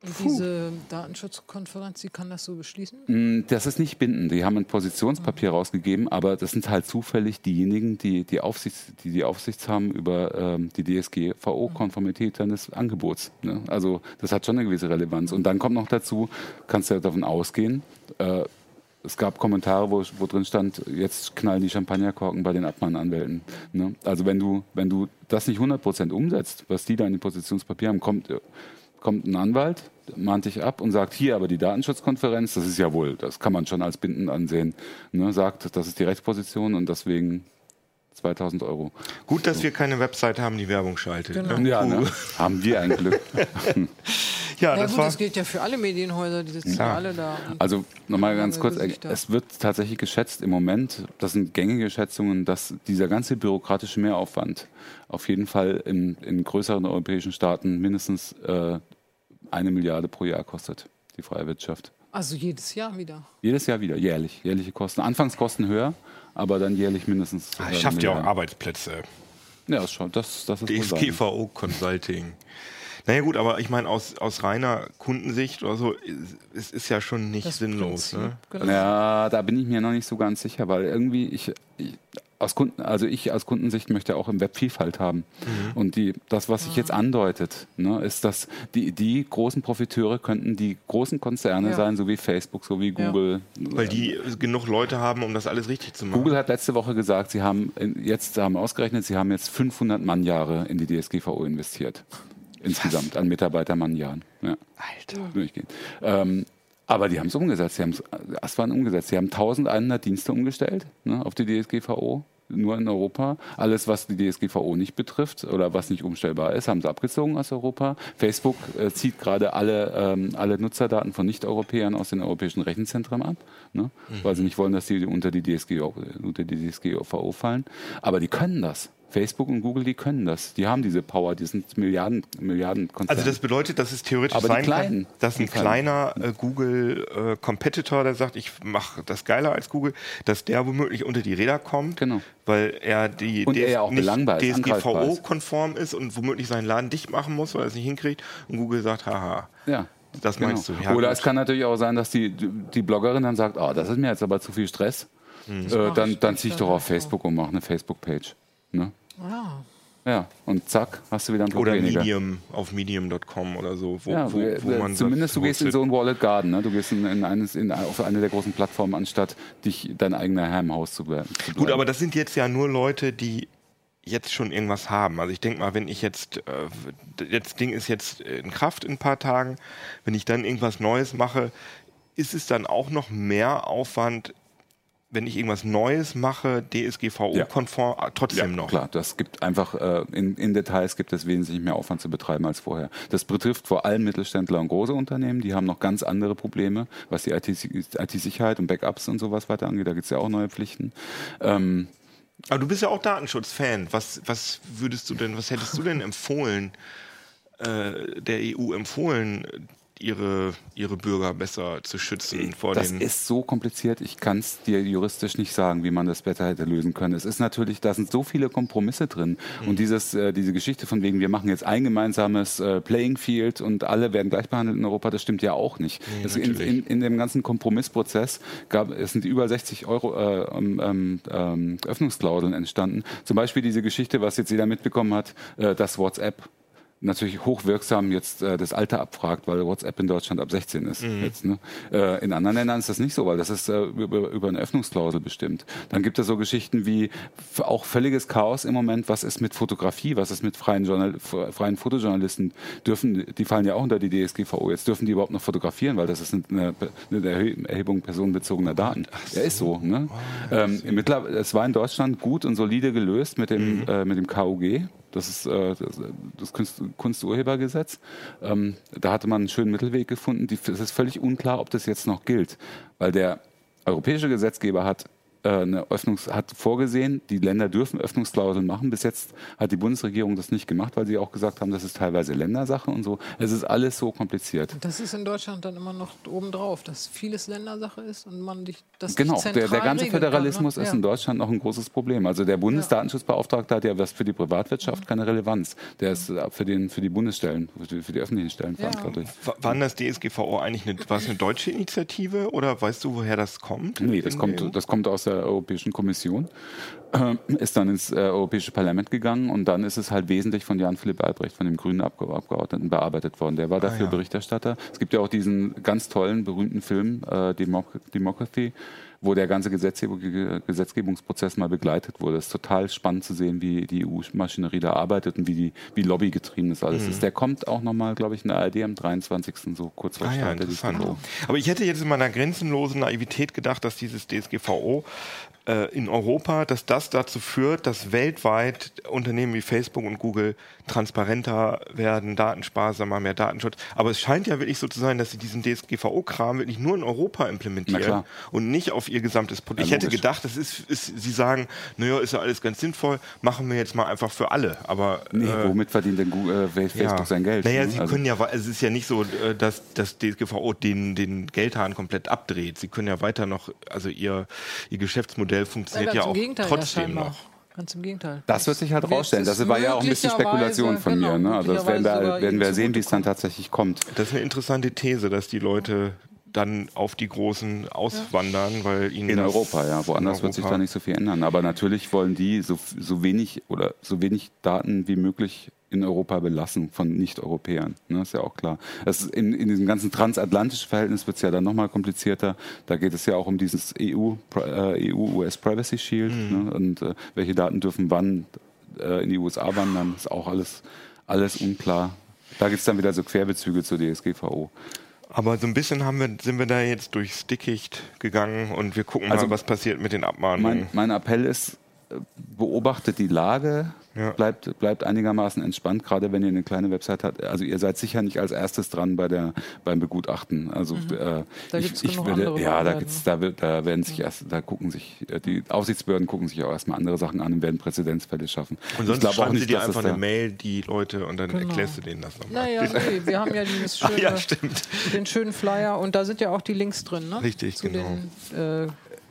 Und diese Datenschutzkonferenz, wie kann das so beschließen? Mm, das ist nicht bindend. Die haben ein Positionspapier mhm. rausgegeben, aber das sind halt zufällig diejenigen, die die, Aufsichts, die, die Aufsicht haben über ähm, die DSGVO-Konformität deines Angebots. Ne? Also das hat schon eine gewisse Relevanz. Und dann kommt noch dazu, kannst du ja davon ausgehen, äh, es gab Kommentare, wo, wo drin stand, jetzt knallen die Champagnerkorken bei den Abmahnanwälten. Ne? Also wenn du, wenn du das nicht 100% umsetzt, was die da in dem Positionspapier haben, kommt kommt ein Anwalt, mahnt dich ab und sagt, hier aber die Datenschutzkonferenz, das ist ja wohl, das kann man schon als bindend ansehen, ne, sagt, das ist die Rechtsposition und deswegen 2000 Euro. Gut, dass so. wir keine Website haben, die Werbung schaltet. Genau. Ne? Ja, ne? haben wir ein Glück. Ja, Ja das gut, war. das gilt ja für alle Medienhäuser, die sitzen ja alle da. Also nochmal ganz kurz, äh, Gesichter. es wird tatsächlich geschätzt im Moment, das sind gängige Schätzungen, dass dieser ganze bürokratische Mehraufwand auf jeden Fall in, in größeren europäischen Staaten mindestens äh, eine Milliarde pro Jahr kostet, die freie Wirtschaft. also jedes Jahr wieder. Jedes Jahr wieder, jährlich, jährliche Kosten. Anfangskosten höher, aber dann jährlich mindestens. Ah, schafft ja auch. Arbeitsplätze. Ja, das, schon, das, das ist. DSGVO Consulting. Naja gut, aber ich meine, aus, aus reiner Kundensicht oder so, es ist ja schon nicht Das sinnlos. Prinzip, Ne? genau. Ja, da bin ich mir noch nicht so ganz sicher, weil irgendwie ich, ich aus Kunden, also ich aus Kundensicht möchte auch im Web Vielfalt haben. Und die, das, was sich jetzt andeutet, ne, ist, dass die, die großen Profiteure könnten die großen Konzerne Ja. sein, so wie Facebook, so wie Ja. Google. Weil die genug Leute haben, um das alles richtig zu machen. Google hat letzte Woche gesagt, sie haben jetzt haben ausgerechnet, sie haben jetzt 500 Mannjahre in die DSGVO investiert. Insgesamt an Mitarbeitermannjahren. Ja. Alter. durchgehend. Ähm, aber die haben es umgesetzt. Sie haben es Aswan umgesetzt. Sie haben 1100 Dienste umgestellt ne, auf die DSGVO. Nur in Europa. Alles, was die DSGVO nicht betrifft oder was nicht umstellbar ist, haben sie abgezogen aus Europa. Facebook äh, zieht gerade alle, ähm, alle Nutzerdaten von Nicht-Europäern aus den europäischen Rechenzentren ab, ne, weil sie nicht wollen, dass die unter die, DSGVO, unter die DSGVO fallen. Aber die können das. Facebook und Google, die können das. Die haben diese Power, die sind Milliarden, Milliarden Also das bedeutet, dass es theoretisch Aber sein Kleinen, kann, dass ein kleiner äh, Google-Competitor, der sagt, ich mache das geiler als Google, dass der womöglich unter die Räder kommt, Genau. weil er die Und er ja auch nicht belangbar ist, angreifbar ist. DSGVO-konform ist und womöglich seinen Laden dicht machen muss, weil er es nicht hinkriegt und Google sagt, haha, Ja. das Genau. meinst du. Ja, Oder gut. es kann natürlich auch sein, dass die, die Bloggerin dann sagt, oh, das ist mir jetzt aber zu viel Stress. Äh, mach dann dann nicht, zieh ich doch auf. Facebook und mache eine Facebook-Page. Ne? Ah, Ja, und zack, hast du wieder ein Blog oder weniger. Medium auf medium.com oder so, wo, Ja, wo, äh, wo man zumindest du gehst in so ein Wallet Garden, ne? du gehst in, in, eines, in auf eine der großen Plattformen, anstatt dich dein eigener Herr im Haus zu werden. zu Gut, bleiben. aber das sind jetzt ja nur Leute, die jetzt schon irgendwas haben. Also ich denke mal, wenn ich jetzt, äh, das Ding ist jetzt in Kraft in ein paar Tagen, wenn ich dann irgendwas Neues mache, ist es dann auch noch mehr Aufwand, wenn ich irgendwas Neues mache, DSGVO-konform, äh, trotzdem noch. Klar, das gibt einfach äh, in, in Details gibt es wesentlich mehr Aufwand zu betreiben als vorher. Das betrifft vor allem Mittelständler und große Unternehmen, die haben noch ganz andere Probleme, was die IT-Sicherheit und Backups und sowas weiter angeht. Da gibt es ja auch neue Pflichten. Ähm, Aber du bist ja auch Datenschutzfan. Was, was würdest du denn, was hättest du denn empfohlen, äh, der EU empfohlen, ihre, ihre Bürger besser zu schützen vor das den ist so kompliziert, ich kann es dir juristisch nicht sagen, wie man das besser hätte lösen können. Es ist natürlich, da sind so viele Kompromisse drin. Mhm. Und dieses, äh, diese Geschichte von wegen, wir machen jetzt ein gemeinsames äh, Playing Field und alle werden gleich behandelt in Europa, das stimmt ja auch nicht. es, in, natürlich. in, in dem ganzen Kompromissprozess gab, es sind über 60 Euro äh, ähm, ähm, ähm, Öffnungsklauseln entstanden. Zum Beispiel diese Geschichte, was jetzt jeder mitbekommen hat, äh, dass WhatsApp natürlich hochwirksam jetzt äh, das Alter abfragt, weil WhatsApp in Deutschland ab 16 ist. Jetzt, ne? äh, in anderen Ländern ist das nicht so, weil das ist äh, über, über eine Öffnungsklausel bestimmt. Dann gibt es so Geschichten wie auch völliges Chaos im Moment. Was ist mit Fotografie? Was ist mit freien, Journal freien Fotojournalisten? Dürfen, die fallen ja auch unter die DSGVO. Jetzt dürfen die überhaupt noch fotografieren, weil das ist eine, eine Erhe- Erhebung personenbezogener Daten. Ja, ist so. Ne? ähm, mittlerweile, es war in Deutschland gut und solide gelöst mit dem, äh, mit dem KUG. Das ist äh, das, Kunst, Kunsturhebergesetz. Ähm, da hatte man einen schönen Mittelweg gefunden. Es ist völlig unklar, ob das jetzt noch gilt, weil der europäische Gesetzgeber hat äh, eine Öffnungs hat vorgesehen, die Länder dürfen Öffnungsklauseln machen. Bis jetzt hat die Bundesregierung das nicht gemacht, weil sie auch gesagt haben, das ist teilweise Ländersache und so. Es ist alles so kompliziert. das ist in Deutschland dann immer noch obendrauf, dass vieles Ländersache ist und man dich das Genau, nicht der, zentral der ganze Föderalismus kann, ne? ist Ja. in Deutschland noch ein großes Problem. Also der Bundesdatenschutzbeauftragte hat ja was für die Privatwirtschaft keine Relevanz. Der ist äh, für, den, für die Bundesstellen, für die, für die öffentlichen Stellen Ja. verantwortlich. Wa- Waren das DSGVO eigentlich eine, war es eine deutsche Initiative oder weißt du, woher das kommt? Nee, das kommt, das kommt aus der Europäischen Kommission, äh, ist dann ins äh, Europäische Parlament gegangen und dann ist es halt wesentlich von Jan-Philipp Albrecht, von dem grünen Abge Abgeordneten, bearbeitet worden. Der war dafür ja. Berichterstatter. Es gibt ja auch diesen ganz tollen, berühmten Film, äh, Democ Democracy, wo der ganze Gesetzgebung, Gesetzgebungsprozess mal begleitet wurde. Es ist total spannend zu sehen, wie die EU-Maschinerie da arbeitet und wie, die, wie lobbygetrieben das alles ist. Der kommt auch nochmal, glaube ich, in der ARD am 23. so kurz vor Ah ja, Start interessant. DSGVO. Aber ich hätte jetzt in meiner grenzenlosen Naivität gedacht, dass dieses DSGVO in Europa, dass das dazu führt, dass weltweit Unternehmen wie Facebook und Google transparenter werden, datensparsamer, mehr Datenschutz. Aber es scheint ja wirklich so zu sein, dass sie diesen DSGVO-Kram wirklich nur in Europa implementieren und nicht auf ihr gesamtes Produkt. Ja, ich hätte gedacht, das ist, ist, sie sagen, naja, ist ja alles ganz sinnvoll, machen wir jetzt mal einfach für alle. Aber nee, äh, womit verdient denn Google, äh, Facebook ja. sein Geld? Naja, ne? sie also können ja, es ist ja nicht so, äh, dass das DSGVO den, den Geldhahn komplett abdreht. Sie können ja weiter noch, also ihr, ihr Geschäftsmodell funktioniert ja, ja auch trotzdem noch. Ganz im Gegenteil. Das wird sich halt rausstellen. Das war ja auch ein bisschen Spekulation von genau, mir. Ne? Also das werden wir, werden wir sehen, wie es dann tatsächlich kommt. Das ist eine interessante These, dass die Leute dann auf die Großen auswandern, ja. weil ihnen in Europa, ja, woanders wird sich da nicht so viel ändern. Aber natürlich wollen die so, so wenig oder so wenig Daten wie möglich in Europa belassen von Nicht-Europäern. Ne, ist ja auch klar. Das in, in diesem ganzen transatlantischen Verhältnis wird es ja dann nochmal komplizierter. Da geht es ja auch um dieses EU, äh, EU-US Privacy Shield mhm. ne, und äh, welche Daten dürfen wann äh, in die USA wandern. Ist auch alles, alles unklar. Da gibt es dann wieder so Querbezüge zur DSGVO. Aber so ein bisschen haben wir, sind wir da jetzt durchs Dickicht gegangen und wir gucken also mal, was passiert mit den Abmahnungen. Mein, mein Appell ist, beobachtet die Lage, ja. Bleibt, bleibt einigermaßen entspannt, gerade wenn ihr eine kleine Website habt. Also ihr seid sicher nicht als erstes dran bei der, beim Begutachten. Also mhm. äh, da ich, ich würde, ja, da gibt's, da, wird, da werden sich erst, da gucken sich, äh, die Aufsichtsbehörden gucken sich auch erstmal andere Sachen an und werden Präzedenzfälle schaffen. Und sonst ich schreiben auch nicht, sie dir einfach eine Mail, die Leute, und dann genau. erklärst du denen das nochmal. Naja, nee, wir haben ja dieses schöne, ja, den schönen Flyer und da sind ja auch die Links drin, ne? Richtig, Zu genau. Den, äh,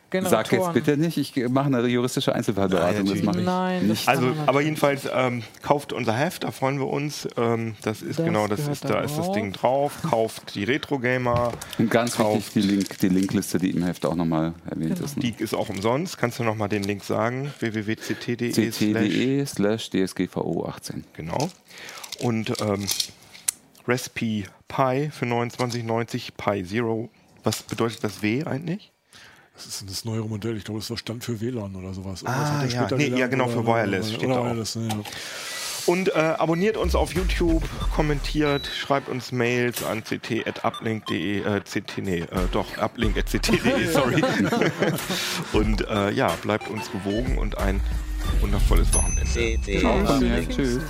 Sag jetzt bitte nicht, ich mache eine juristische Einzelfallberatung. Nein, das mache ich Nein, nicht. Also, aber jedenfalls ähm, kauft unser Heft, da freuen wir uns. Ähm, das ist das genau, das ist, da ist das Ding drauf. Kauft die Retro Gamer. Und ganz wichtig die, Link, die Linkliste, die im Heft auch nochmal erwähnt genau. ist. Ne? Die ist auch umsonst. Kannst du nochmal den Link sagen? www.ct.de ct.de slash dsgvo 18. Genau. Und ähm, Recipe Pi für 29,90 Pi Zero. Was bedeutet das W eigentlich? Das ist das neuere Modell. Ich glaube, es war Stand für WLAN oder sowas. Ah, ja. Nee, ja, genau, für Wireless oder, steht oder Wireless, ja. Und äh, abonniert uns auf YouTube, kommentiert, schreibt uns Mails an ct.uplink.de, äh, ct, nee, äh, doch, uplink.ct.de, sorry. und äh, ja, bleibt uns gewogen und ein wundervolles Wochenende. Ciao. Tschüss. Tschüss.